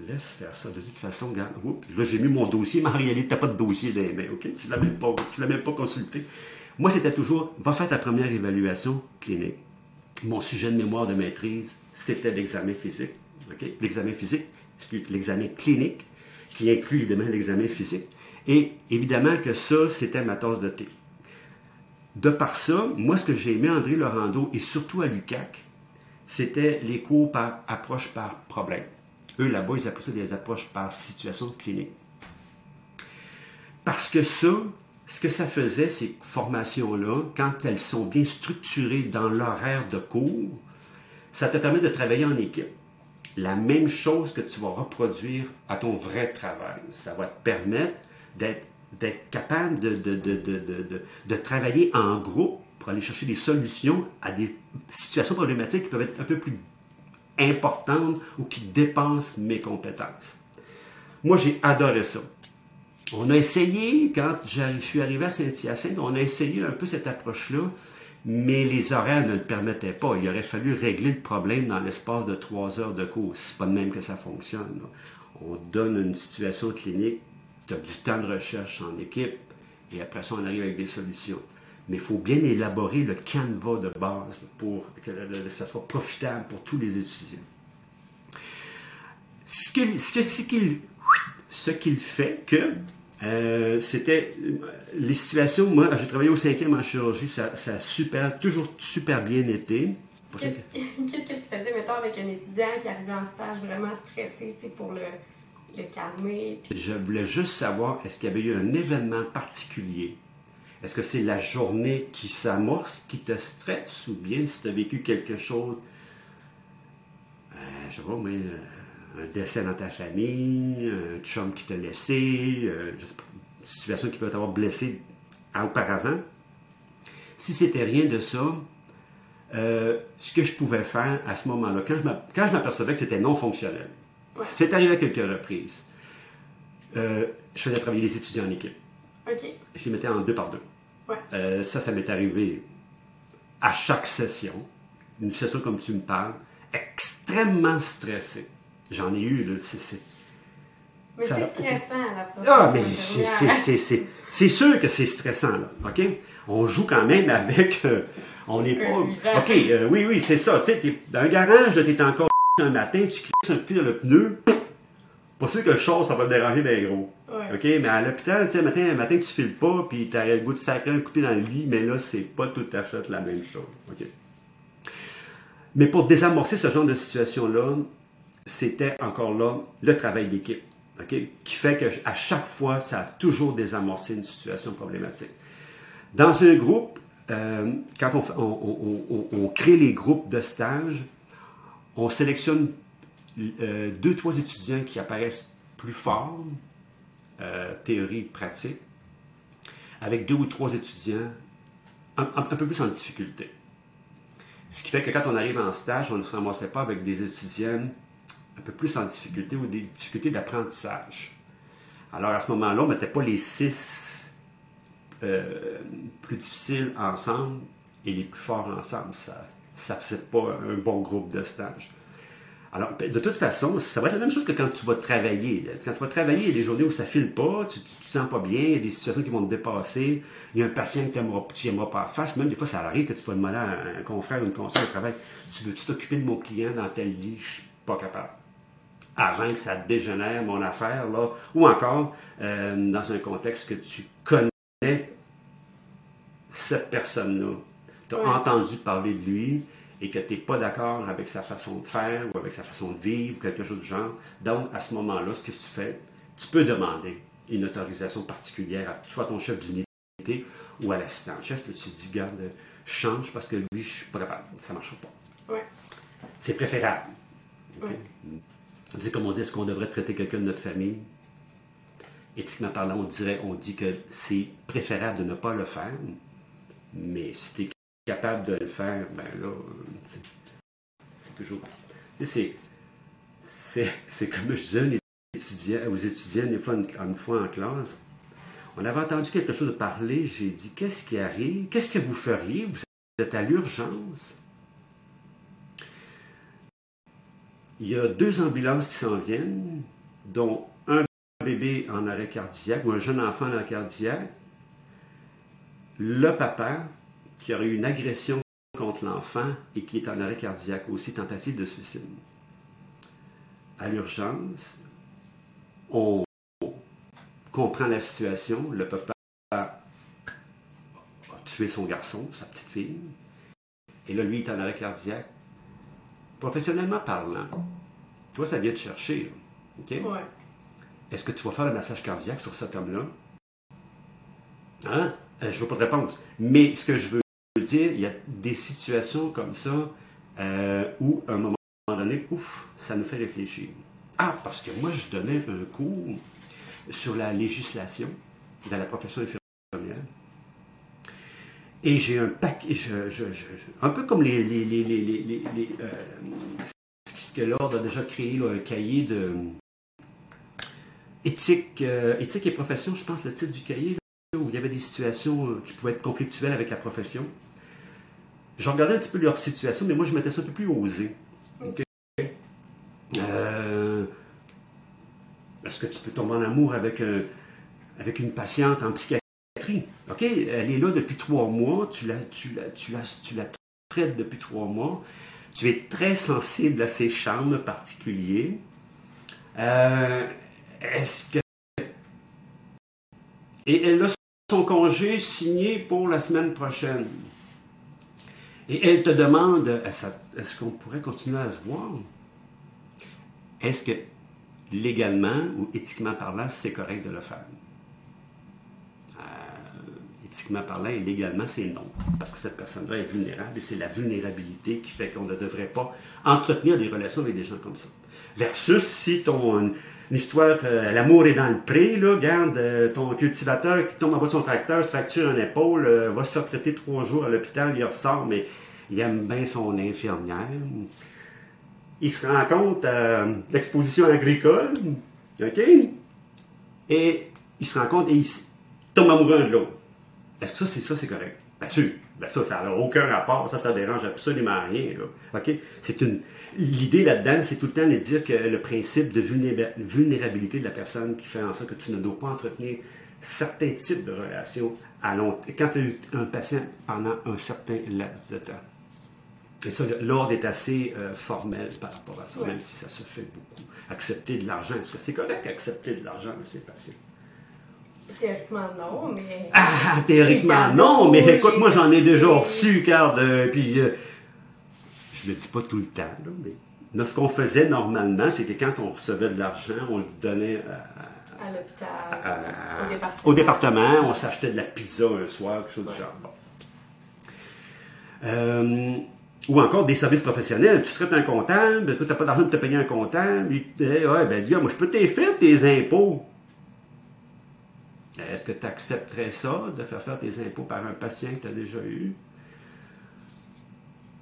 laisse faire ça. De toute façon, là, j'ai mis mon dossier, mais en réalité, tu n'as pas de dossier dans OK? Tu ne l'as même pas consulté. Moi, c'était toujours, va faire ta première évaluation clinique. Mon sujet de mémoire de maîtrise, c'était l'examen physique. L'examen physique, l'examen clinique, qui inclut évidemment l'examen physique. Et évidemment que ça, c'était ma tasse de thé. De par ça, moi, ce que j'ai aimé à André Laurando et surtout à l'UCAC, c'était les cours par approche par problème. Eux, là-bas, ils appellent ça des approches par situation clinique. Parce que ça, ce que ça faisait, ces formations-là, quand elles sont bien structurées dans l'horaire de cours, ça te permet de travailler en équipe. La même chose que tu vas reproduire à ton vrai travail. Ça va te permettre d'être, capable de travailler en groupe pour aller chercher des solutions à des situations problématiques qui peuvent être un peu plus importantes ou qui dépassent mes compétences. Moi, j'ai adoré ça. On a essayé, quand je suis arrivé à Saint-Hyacinthe, on a essayé un peu cette approche-là, mais les horaires ne le permettaient pas. Il aurait fallu régler le problème dans l'espace de trois heures de cours. C'est pas de même que ça fonctionne. On donne une situation clinique, tu as du temps de recherche en équipe, et après ça, on arrive avec des solutions. Mais il faut bien élaborer le canevas de base pour que ça soit profitable pour tous les étudiants. Ce qu'il ce que- fait que euh, c'était euh, les situations. Moi, j'ai travaillé au cinquième en chirurgie, ça, ça a super, toujours super bien été. Qu'est-ce que- tu faisais, mettons, avec un étudiant qui arrivait en stage vraiment stressé, tu sais, pour le, le calmer? Puis Je voulais juste savoir, est-ce qu'il y avait eu un événement particulier? Est-ce que c'est la journée qui s'amorce, qui te stresse, ou bien si tu as vécu quelque chose, euh, je sais pas, mais un décès dans ta famille, un chum qui t'a laissé, euh, je sais pas, une situation qui peut t'avoir blessé à- auparavant. Si c'était rien de ça, euh, ce que je pouvais faire à ce moment-là, quand je m'apercevais que c'était non fonctionnel. Ouais. C'est arrivé à quelques reprises. Euh, je faisais travailler les étudiants en équipe. Je les mettais en deux par deux. Ouais. Euh, ça, ça m'est arrivé à chaque session. Une session comme tu me parles, extrêmement stressé. J'en ai eu, là, c'est- c'est- Mais c'est stressant, la Ah, mais c'est- sûr que c'est stressant, là. OK? On joue quand même avec. euh, on n'est pas. OK, euh, oui, oui, c'est ça. Tu sais, dans un garage, tu es encore un matin, tu crisses un peu dans le pneu. Pas sûr que le chose, ça va te déranger bien gros. Ouais. OK? Mais à l'hôpital, tu sais, un matin, un matin, tu files pas, puis tu as le goût de sacrer un coupé dans le lit, mais là, c'est pas tout à fait la même chose. OK? Mais pour désamorcer ce genre de situation-là, c'était encore là le travail d'équipe. Qui fait que à chaque fois, ça a toujours désamorcé une situation problématique. Dans un groupe, euh, quand on, crée les groupes de stage, on sélectionne euh, deux, trois étudiants qui apparaissent plus forts, euh, théorie, pratique, avec deux ou trois étudiants un, peu plus en difficulté. Ce qui fait que quand on arrive en stage, on ne se pas avec des étudiants un peu plus en difficulté ou des difficultés d'apprentissage. Alors à ce moment-là, on ne mettait pas les six euh, plus difficiles ensemble et les plus forts ensemble. Ça ne faisait pas un bon groupe de stage. Alors, ben, de toute façon, ça va être la même chose que quand tu vas travailler. Quand tu vas travailler, il y a des journées où ça file pas, tu ne te sens pas bien, il y a des situations qui vont te dépasser, il y a un patient que tu n'aimeras pas en face, même des fois, ça arrive que tu vas demander à un confrère ou une conseillère de travail, tu veux-tu t'occuper de mon client dans tel lit, je suis pas capable. Avant que ça dégénère mon affaire, là, ou encore, euh, dans un contexte que tu connais cette personne-là, tu as entendu parler de lui, et que tu n'es pas d'accord avec sa façon de faire ou avec sa façon de vivre, quelque chose du genre. Donc, à ce moment-là, ce que tu fais, tu peux demander une autorisation particulière à soit ton chef d'unité ou à l'assistant chef. Là, tu dis, garde, change parce que lui, je suis pas capable. Ça ne marchera pas. Ouais. C'est préférable. C'est comme on dit, est-ce qu'on devrait traiter quelqu'un de notre famille? Éthiquement parlant, on dirait, on dit que c'est préférable de ne pas le faire, mais si tu es capable de le faire, ben là, c'est toujours. C'est c'est- comme je disais aux étudiants, une fois, une fois en classe, on avait entendu quelque chose de parler, j'ai dit Qu'est-ce qui arrive? Qu'est-ce que vous feriez? Vous êtes à l'urgence. Il y a deux ambulances qui s'en viennent, dont un bébé en arrêt cardiaque ou un jeune enfant en arrêt cardiaque. Le papa qui aurait eu une agression contre l'enfant et qui est en arrêt cardiaque aussi, tentative de suicide. À l'urgence, on comprend la situation. Le papa a tué son garçon, sa petite fille. Et là, lui, est en arrêt cardiaque. Professionnellement parlant, toi, ça vient te chercher. là. OK? Ouais. Est-ce que tu vas faire le massage cardiaque sur cet homme-là? Hein? Euh, je veux pas de réponse. Mais ce que je veux dire, il y a des situations comme ça euh, où, à un moment donné, ouf, ça nous fait réfléchir. Ah, parce que moi, je donnais un cours sur la législation dans la profession infirmière. Et j'ai un paquet, un peu comme les, euh, ce que l'Ordre a déjà créé, un cahier de éthique, euh, éthique et profession, je pense, le titre du cahier, où il y avait des situations euh, qui pouvaient être conflictuelles avec la profession. Je regardais un petit peu leur situation, mais moi, je mettais ça un peu plus osé. OK? Euh, Est-ce que tu peux tomber en amour avec, un- avec une patiente en psychiatrie? Elle est là depuis trois mois, tu la, tu traites depuis trois mois, tu es très sensible à ses charmes particuliers. Euh, Est-ce que. Et elle a son congé signé pour la semaine prochaine. Et elle te demande est-ce qu'on pourrait continuer à se voir? Est-ce que légalement ou éthiquement parlant, c'est correct de le faire? Éthiquement parlant et légalement, c'est non. Parce que cette personne-là est vulnérable et c'est la vulnérabilité qui fait qu'on ne devrait pas entretenir des relations avec des gens comme ça. Versus si ton une, histoire, euh, l'amour est dans le pré, là, regarde, euh, ton cultivateur qui tombe en bas de son tracteur, se fracture une épaule, euh, va se faire traiter trois jours à l'hôpital, il ressort, mais il aime bien son infirmière. Il se rend compte à l'exposition agricole, OK? Et il se rend compte et il tombe amoureux de l'autre. Est-ce que ça, c'est ça, c'est correct? Bien sûr. Ben ça, ça n'a aucun rapport. Ça, ça dérange absolument rien. OK? C'est une... L'idée là-dedans, c'est tout le temps de dire que le principe de vulnérabilité de la personne qui fait en sorte que tu ne dois pas entretenir certains types de relations à long quand tu as un patient pendant un certain laps de temps. Et ça, l'ordre est assez euh, formel par rapport à ça, même si ça se fait beaucoup. Accepter de l'argent, est-ce que c'est correct accepter de l'argent de ses patients? Théoriquement, non, mais. Ah, théoriquement, non, mais écoute, moi, j'en ai déjà reçu, car de. Puis, euh, je le dis pas tout le temps, mais. ce qu'on faisait normalement, c'est que quand on recevait de l'argent, on le donnait à, à l'hôpital, au département. Au département, on s'achetait de la pizza un soir, quelque chose du genre. Bon. Euh, ou encore des services professionnels. Tu traites un comptable, toi, tu n'as pas d'argent pour te payer un comptable. Il ouais, ben, dis, moi, je peux faire tes impôts. Est-ce que tu accepterais ça, de faire faire tes impôts par un patient que tu as déjà eu?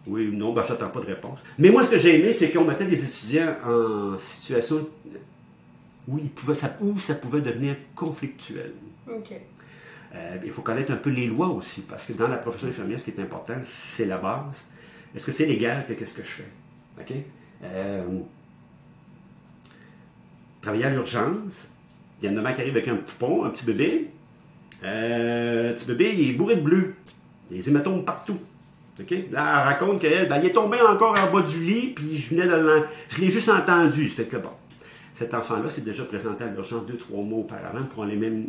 Oui ou non, ben, je n'attends pas de réponse. Mais moi, ce que j'ai aimé, c'est qu'on mettait des étudiants en situation où, ça, où ça pouvait devenir conflictuel. Euh, il faut connaître un peu les lois aussi, parce que dans la profession infirmière, ce qui est important, c'est la base. Est-ce que c'est légal que qu'est-ce que je fais? OK? Euh, travailler à l'urgence, il y a une maman qui arrive avec un poupon, un petit bébé. Euh, petit bébé, il est bourré de bleu. Des hématomes partout. Là, elle raconte qu'elle, ben, il est tombé encore en bas du lit, puis je venais de Je l'ai juste entendu. C'était que bon. Cet enfant-là s'est déjà présenté à l'urgence deux, trois mois auparavant pour mêmes,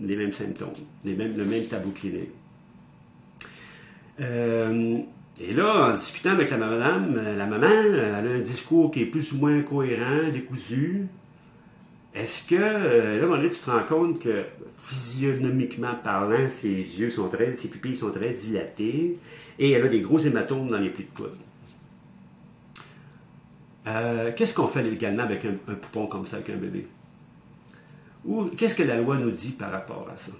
les mêmes symptômes, les mêmes, le même tableau clinique. Euh, et là, en discutant avec la madame, la maman, elle a un discours qui est plus ou moins cohérent, décousu. Est-ce que, euh, là, à un moment donné, tu te rends compte que physionomiquement parlant, ses yeux sont très, ses pupilles sont très dilatées et elle a des gros hématomes dans les plis de coude. Euh, qu'est-ce qu'on fait légalement avec un, poupon comme ça, avec un bébé? Ou qu'est-ce que la loi nous dit par rapport à ça?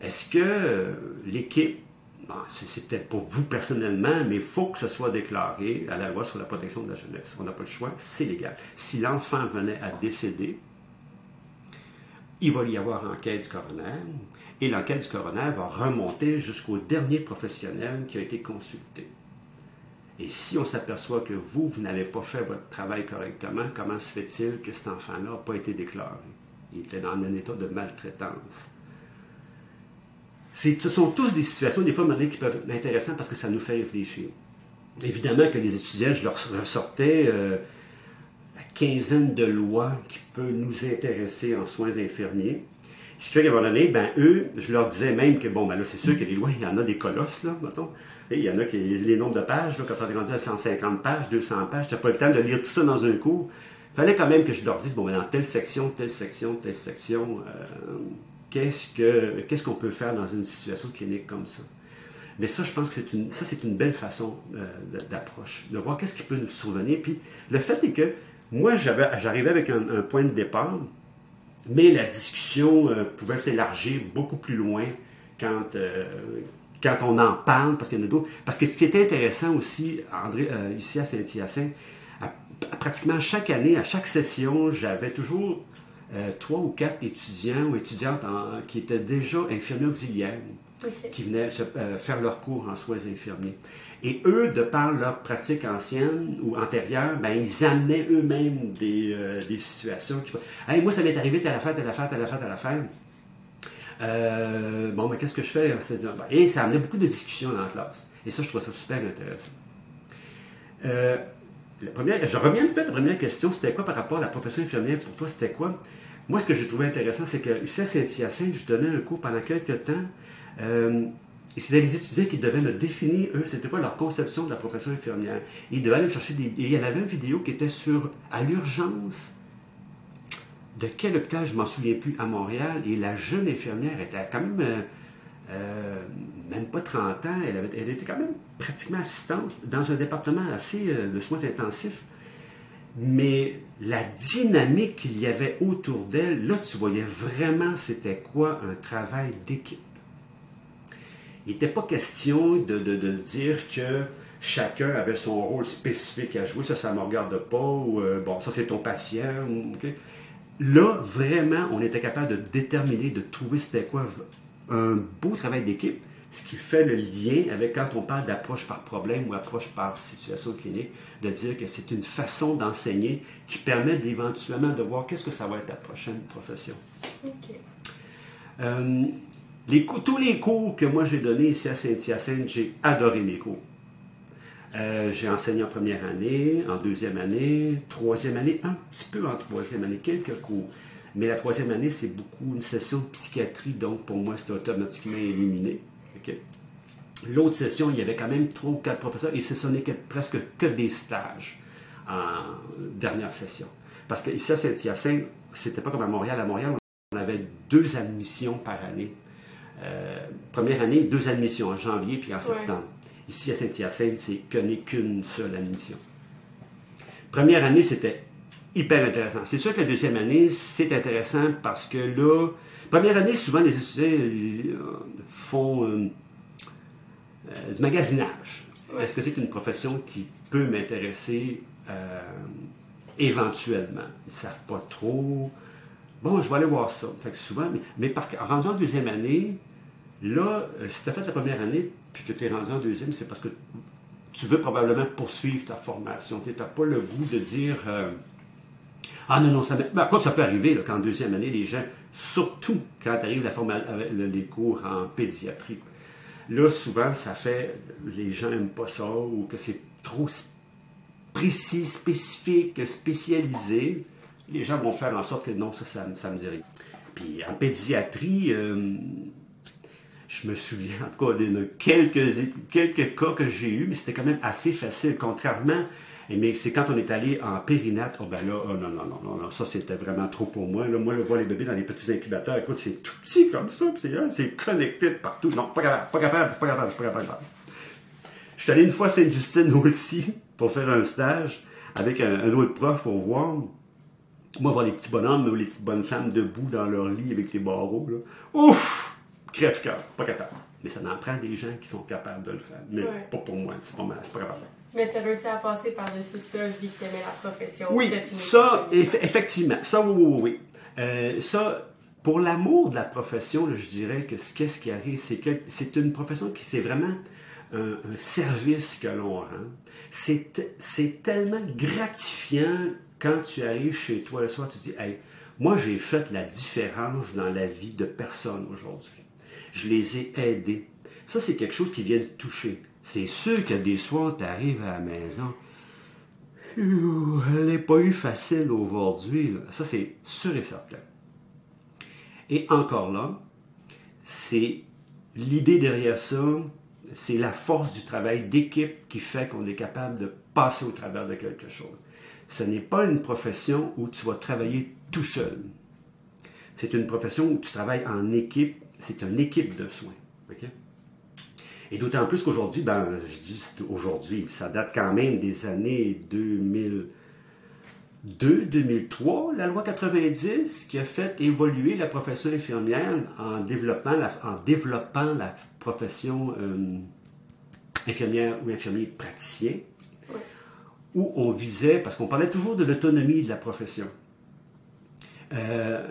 Est-ce que euh, l'équipe, bon, c'est peut-être pour vous personnellement, mais il faut que ce soit déclaré à la loi sur la protection de la jeunesse. On n'a pas le choix, c'est légal. Si l'enfant venait à décéder, il va y avoir enquête du coroner et l'enquête du coroner va remonter jusqu'au dernier professionnel qui a été consulté. Et si on s'aperçoit que vous, vous n'avez pas fait votre travail correctement, comment se fait-il que cet enfant-là n'a pas été déclaré? Il était dans un état de maltraitance. Ce sont tous des situations, des fois, qui peuvent être intéressantes parce que ça nous fait réfléchir. Évidemment que les étudiants, je leur ressortais euh, quinzaine de lois qui peuvent nous intéresser en soins infirmiers. Ce qui fait qu'à un moment donné, ben, eux, je leur disais même que, bon, ben là, c'est sûr que les lois, il y en a des colosses, là, mettons. Et il y en a qui, les nombres de pages, là, quand on est rendu à 150 pages, 200 pages, tu n'as pas le temps de lire tout ça dans un cours. Il fallait quand même que je leur dise, bon, ben, dans telle section, telle section, telle section, euh, qu'est-ce, que, qu'est-ce qu'on peut faire dans une situation clinique comme ça? Mais ça, je pense que c'est une, une belle façon euh, d'approche, de voir qu'est-ce qui peut nous survenir. Puis le fait est que moi, j'arrivais avec un, point de départ, mais la discussion euh, pouvait s'élargir beaucoup plus loin quand, euh, quand on en parle, parce qu'il y en a d'autres. Parce que ce qui était intéressant aussi, André, euh, ici à Saint-Hyacinthe, pratiquement chaque année, à chaque session, j'avais toujours trois ou quatre étudiants ou étudiantes qui étaient déjà infirmiers auxiliaires, qui venaient faire leur cours en soins infirmiers. Et eux, de par leur pratique ancienne ou antérieure, ben, ils amenaient eux-mêmes des, euh, des, situations qui... Moi, ça m'est arrivé la fête, à la fête, à la fête. Euh, bon, mais qu'est-ce que je fais? Ben, et ça amenait beaucoup de discussions dans la classe. Et ça, je trouve ça super intéressant. Euh, la première, je reviens peut-être à la première question, c'était quoi par rapport à la profession infirmière? Pour toi, c'était quoi? Moi, ce que j'ai trouvé intéressant, c'est que ici à Saint-Hyacinthe, je donnais un cours pendant quelques temps. Euh, et c'était les étudiants qui devaient me définir, eux, c'était quoi leur conception de la profession infirmière. Ils devaient aller chercher des. il y en avait une vidéo qui était sur à l'urgence de quel hôpital, je m'en souviens plus, à Montréal, et la jeune infirmière était quand même. Euh, euh, même pas 30 ans, elle, était quand même pratiquement assistante dans un département assez de soins intensifs. Mais la dynamique qu'il y avait autour d'elle, là, tu voyais vraiment c'était quoi un travail d'équipe il n'était pas question de, de, de, dire que chacun avait son rôle spécifique à jouer. Ça, ça ne me regarde pas. Ou, euh, bon, ça, c'est ton patient. Là, vraiment, on était capable de déterminer, de trouver c'était quoi un beau travail d'équipe, ce qui fait le lien avec quand on parle d'approche par problème ou approche par situation clinique, de dire que c'est une façon d'enseigner qui permet éventuellement de voir qu'est-ce que ça va être ta prochaine profession. Euh, tous les cours que moi j'ai donnés ici à Saint-Hyacinthe, j'ai adoré mes cours. Euh, j'ai enseigné en première année, en deuxième année, troisième année, un petit peu en troisième année, quelques cours. Mais la troisième année, c'est beaucoup une session de psychiatrie, donc pour moi, c'était automatiquement éliminé. L'autre session, il y avait quand même trois ou quatre professeurs et ce n'est presque que des stages en dernière session. Parce que ici à Saint-Hyacinthe, c'était pas comme à Montréal. À Montréal, on avait deux admissions par année. Euh, première année, deux admissions en janvier puis en septembre. Ici à Saint-Hyacinthe, c'est que n'est qu'une seule admission. Première année, c'était hyper intéressant. C'est sûr que la deuxième année, c'est intéressant parce que là, première année, souvent les étudiants euh, font euh, euh, du magasinage. Est-ce que c'est une profession qui peut m'intéresser éventuellement? Ils ne savent pas trop. Bon, je vais aller voir ça. Fait que souvent, mais, mais par, rendu en deuxième année, là, si tu as fait la première année, puis que tu es rendu en deuxième, c'est parce que tu veux probablement poursuivre ta formation. Tu n'as pas le goût de dire Ah non, non, ça ben, quoi ça peut arriver qu'en deuxième année, les gens, surtout quand tu arrives avec les cours en pédiatrie, là, souvent, ça fait les gens n'aiment pas ça ou que c'est trop précis, spécifique, spécialisé. Les gens vont faire en sorte que non, ça, ça, me rien. Puis en pédiatrie, euh, je me souviens en tout cas de quelques, quelques cas que j'ai eus, mais c'était quand même assez facile, contrairement. Mais c'est quand on est allé en périnate, oh ben là, oh non, non, non, non, ça c'était vraiment trop pour moi. Là, moi, le voir les bébés dans les petits incubateurs, écoute, c'est tout petit comme ça, c'est connecté partout. Non, pas capable, pas capable, pas capable, pas capable. Je suis allé une fois à Sainte-Justine aussi pour faire un stage avec un, un, autre prof pour voir. Moi, voir les petits bonhommes ou les petites bonnes femmes debout dans leur lit avec les barreaux. Là. Ouf! Crève-cœur, pas capable. Mais ça en prend des gens qui sont capables de le faire. Mais pas pour moi, c'est pas mal, je suis pas capable. Mais tu as réussi à passer par-dessus ça, vu que tu aimais la profession. Oui, ça, effectivement. Ça, oui, oui, oui. Euh, ça, pour l'amour de la profession, je dirais que qu'est-ce qui arrive, c'est que c'est une profession qui, c'est vraiment un, service que l'on rend. C'est tellement gratifiant quand tu arrives chez toi le soir, tu dis, hey, moi, j'ai fait la différence dans la vie de personne aujourd'hui je les ai aidés. Ça, c'est quelque chose qui vient de toucher. C'est sûr que des soirs, tu arrives à la maison, elle n'est pas eu facile aujourd'hui. Ça, c'est sûr et certain. Et encore là, c'est l'idée derrière ça, c'est la force du travail d'équipe qui fait qu'on est capable de passer au travers de quelque chose. Ce n'est pas une profession où tu vas travailler tout seul. C'est une profession où tu travailles en équipe c'est une équipe de soins. Et d'autant plus qu'aujourd'hui, ben, je dis aujourd'hui, ça date quand même des années 2002, 2003, la loi 90 qui a fait évoluer la profession infirmière en développant la, en développant la profession euh, infirmière ou infirmier praticien, où on visait, parce qu'on parlait toujours de l'autonomie de la profession. Euh,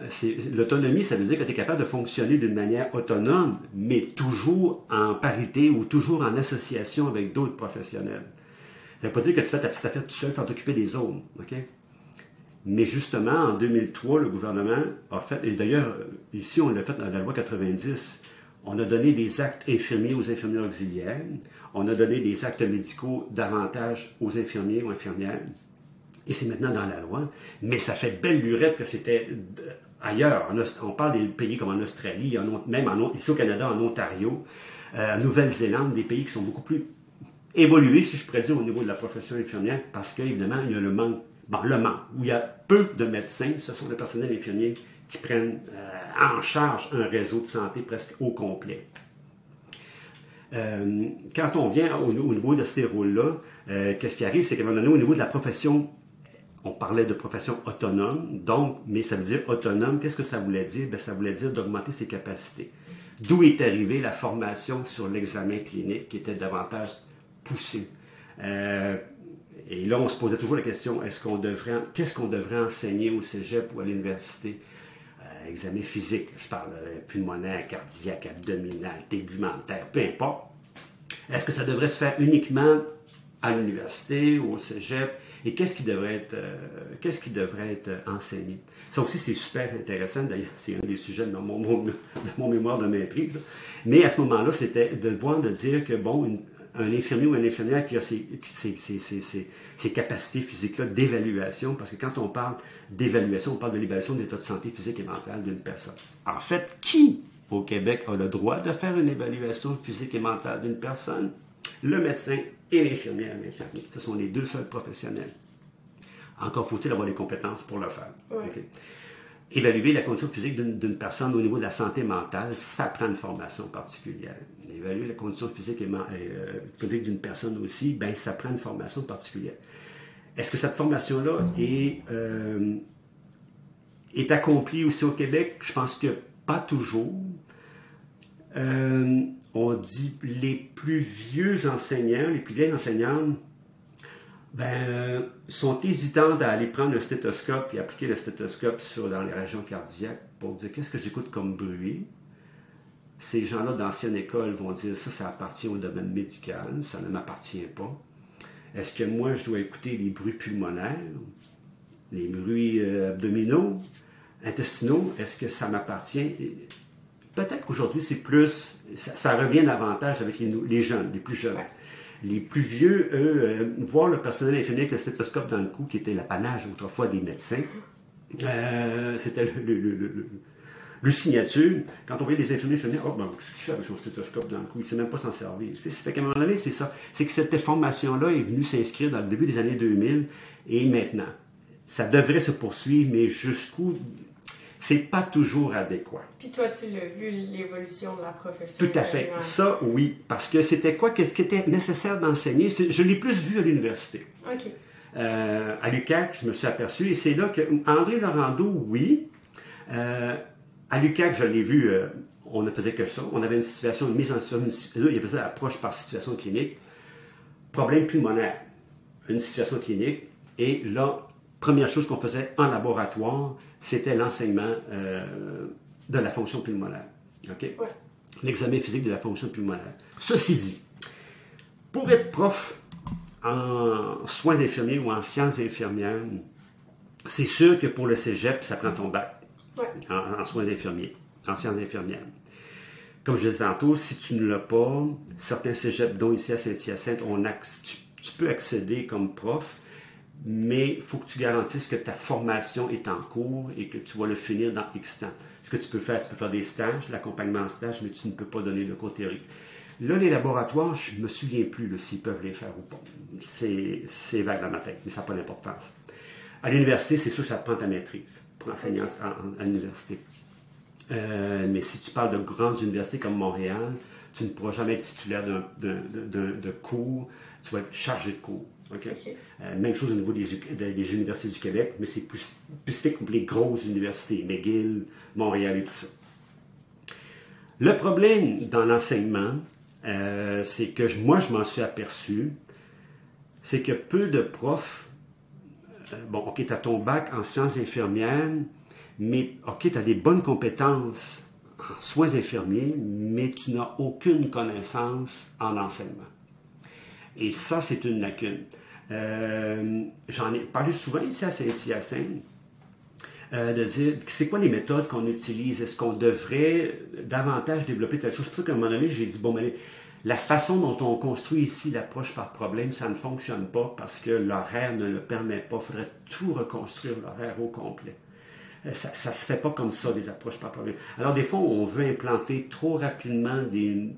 l'autonomie, ça veut dire que tu es capable de fonctionner d'une manière autonome, mais toujours en parité ou toujours en association avec d'autres professionnels. Ça ne veut pas dire que tu fais ta petite affaire tout seul sans t'occuper des autres. Mais justement, en 2003, le gouvernement a fait, et d'ailleurs, ici, on l'a fait dans la loi 90, on a donné des actes infirmiers aux infirmières auxiliaires, on a donné des actes médicaux davantage aux infirmiers ou infirmières et c'est maintenant dans la loi. Mais ça fait belle lurette que c'était euh, ailleurs. On parle des pays comme en Australie, même ici au Canada, en Ontario, euh, en Nouvelle-Zélande, des pays qui sont beaucoup plus évolués, si je pourrais dire, au niveau de la profession infirmière, parce qu'évidemment, il y a le manque, bon, le manque, où il y a peu de médecins, ce sont les personnels infirmiers qui prennent euh, en charge un réseau de santé presque au complet. quand on vient au, niveau de ces rôles-là, qu'est-ce qui arrive? C'est qu'à un moment donné, au niveau de la profession on parlait de profession autonome, donc, mais ça veut dire autonome, qu'est-ce que ça voulait dire? Ben, ça voulait dire d'augmenter ses capacités. d'où est arrivée la formation sur l'examen clinique qui était davantage poussée. Euh, et là, on se posait toujours la question est-ce qu'on devrait, qu'est-ce qu'on devrait enseigner au cégep ou à l'université? Euh, Examen physique, je parle euh, pulmonaire, cardiaque, abdominal, tégumentaire, peu importe. Est-ce que ça devrait se faire uniquement à l'université ou au cégep? Et qu'est-ce qui devrait être, euh, qu'est-ce qui devrait être enseigné? Ça aussi, c'est super intéressant. D'ailleurs, c'est un des sujets de mon, mon mémoire de maîtrise. Mais à ce moment-là, c'était de voir, de dire que, bon, un infirmier ou une infirmière qui a ses, capacités physiques-là d'évaluation, parce que quand on parle d'évaluation, on parle de l'évaluation de l'état de santé physique et mentale d'une personne. En fait, qui au Québec a le droit de faire une évaluation physique et mentale d'une personne? Le médecin et l'infirmière l'infirmier. Ce sont les deux seuls professionnels. Encore faut-il avoir les compétences pour le faire. Évaluer la condition physique d'une personne au niveau de la santé mentale, ça prend une formation particulière. Évaluer la condition physique, et, euh, physique d'une personne aussi, ben, ça prend une formation particulière. Est-ce que cette formation-là est, euh, est accomplie aussi au Québec? Je pense que pas toujours. Euh, on dit les plus vieux enseignants, les plus vieilles enseignantes, ben, sont hésitantes à aller prendre le stéthoscope et appliquer le stéthoscope sur, dans les régions cardiaques pour dire qu'est-ce que j'écoute comme bruit. Ces gens-là d'ancienne école vont dire ça, ça appartient au domaine médical, ça ne m'appartient pas. Est-ce que moi, je dois écouter les bruits pulmonaires, les bruits euh, abdominaux, intestinaux? Est-ce que ça m'appartient? Peut-être qu'aujourd'hui, c'est plus, ça, revient davantage avec les, jeunes, les plus jeunes. Les plus vieux, eux, euh, voir le personnel infirmier avec le stéthoscope dans le cou, qui était l'apanage autrefois des médecins, euh, c'était le, signature. Quand on voyait des infirmiers infirmiers, oh, ben, qu'est-ce qu'il fait avec son stéthoscope dans le cou? Il ne sait même pas s'en servir. C'est fait qu'à un moment donné, c'est ça. C'est que cette formation-là est venue s'inscrire dans le début des années 2000 et maintenant. Ça devrait se poursuivre, mais jusqu'où c'est pas toujours adéquat. Puis toi, tu l'as vu, l'évolution de la profession. Tout à fait. Ça, oui. Parce que c'était quoi? Qu'est-ce qui était nécessaire d'enseigner? Je l'ai plus vu à l'université. OK. Euh, à l'UQAC, je me suis aperçu, et c'est là que André Laurando, oui. Euh, à l'UQAC, je l'ai vu, euh, on ne faisait que ça. On avait une situation, une mise en situation, il y avait ça approche par situation clinique. Problème pulmonaire, une situation clinique. Et là, première chose qu'on faisait en laboratoire, c'était l'enseignement euh, de la fonction pulmonaire. L'examen physique de la fonction pulmonaire. Ceci dit, pour être prof en soins infirmiers ou en sciences infirmières, c'est sûr que pour le cégep, ça prend ton bac en, soins infirmiers, en sciences infirmières. Comme je disais tantôt, si tu ne l'as pas, certains cégeps, dont ici à Saint-Hyacinthe, tu, tu, peux accéder comme prof, mais il faut que tu garantisses que ta formation est en cours et que tu vas le finir dans X temps. Ce que tu peux faire, tu peux faire des stages, l'accompagnement en stage, mais tu ne peux pas donner le cours théorique. Là, les laboratoires, je ne me souviens plus s'ils peuvent les faire ou pas. C'est vague dans ma tête, mais ça n'a pas d'importance. À l'université, c'est sûr que ça prend ta maîtrise pour enseigner à, l'université. Euh, mais si tu parles de grandes universités comme Montréal, tu ne pourras jamais être titulaire d'un cours, tu vas être chargé de cours. Euh, même chose au niveau des, universités du Québec, mais c'est plus spécifique pour les grosses universités, McGill, Montréal et tout ça. Le problème dans l'enseignement, euh, c'est que moi, je m'en suis aperçu, c'est que peu de profs, euh, bon, OK, tu as ton bac en sciences infirmières, mais OK, tu as des bonnes compétences en soins infirmiers, mais tu n'as aucune connaissance en enseignement. Et ça, c'est une lacune. Euh, j'en ai parlé souvent ici à Saint-Hyacinthe. Euh, de dire c'est quoi les méthodes qu'on utilise, est-ce qu'on devrait davantage développer telle chose? C'est pour ça qu'à un moment donné, j'ai dit, bon, mais la façon dont on construit ici l'approche par problème, ça ne fonctionne pas parce que l'horaire ne le permet pas. Il faudrait tout reconstruire l'horaire au complet. Euh, ça ne se fait pas comme ça, des approches par problème. Alors, des fois, on veut implanter trop rapidement des,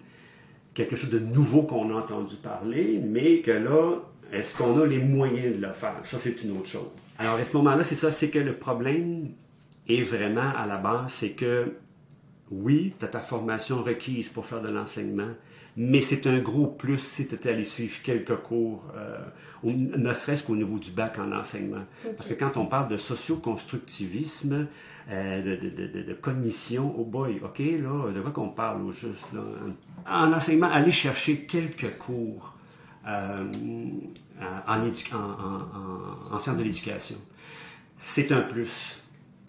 quelque chose de nouveau qu'on a entendu parler, mais que là, est-ce qu'on a les moyens de le faire? Ça, c'est une autre chose. Alors, à ce moment-là, c'est ça, c'est que le problème est vraiment à la base, c'est que oui, tu as ta formation requise pour faire de l'enseignement, Mais c'est un gros plus si tu étais allé suivre quelques cours, euh, au- ne serait-ce qu'au niveau du bac en enseignement. Parce que quand on parle de socioconstructivisme, euh, de, de, de, de- oh boy, OK, là, de quoi qu'on parle au juste? En enseignement, aller chercher quelques cours euh, en, en, en, en sciences de l'éducation, c'est un plus.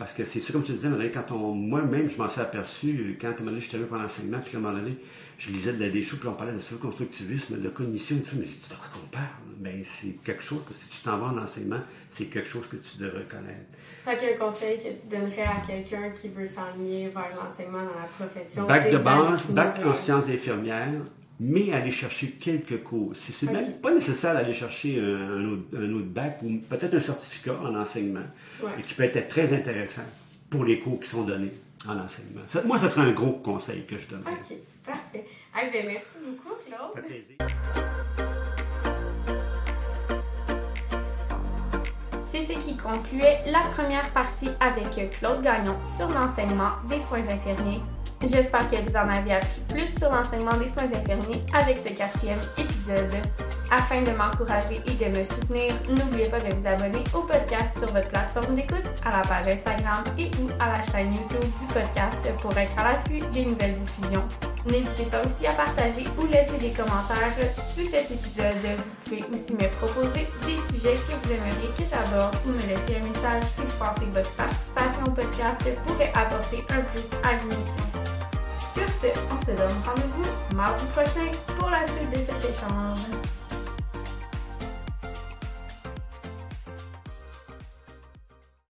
Parce que c'est sûr, comme tu disais, Manuel, quand on, moi-même, je m'en suis aperçu, quand à un moment donné, je suis allé pour l'enseignement, puis à un moment donné, je lisais de la choses, puis on parlait de constructivisme, de cognition et tout, mais j'ai dit, de quoi qu'on parle? Ben, c'est quelque chose que si tu t'en vas en enseignement, c'est quelque chose que tu devrais connaître. Fait qu'un conseil que tu donnerais à quelqu'un qui veut s'enligner vers l'enseignement dans la profession, Bac de base, se bac en sciences infirmières, mais aller chercher quelques cours. C'est c'est Ok. même pas nécessaire d'aller chercher un, un autre, un autre bac ou peut-être un certificat en enseignement, Ouais. et qui peut être très intéressant pour les cours qui sont donnés en enseignement. Ça- moi, ça serait un gros conseil que je donnerais. OK, parfait. Eh ben, merci beaucoup, Claude. Ça fait plaisir. C'est ce qui concluait la première partie avec Claude Gagnon sur l'enseignement des soins infirmiers. J'espère que vous en avez appris plus sur l'enseignement des soins infirmiers avec ce quatrième épisode. Afin de m'encourager et de me soutenir, n'oubliez pas de vous abonner au podcast sur votre plateforme d'écoute, à la page Instagram et ou à la chaîne YouTube du podcast pour être à l'affût des nouvelles diffusions. N'hésitez pas aussi à partager ou laisser des commentaires sous cet épisode. Vous pouvez aussi me proposer des sujets que vous aimeriez que j'aborde ou me laisser un message si vous pensez que votre participation au podcast pourrait apporter un plus à l'émission. Sur ce, on se donne rendez-vous mardi prochain pour la suite de cet échange.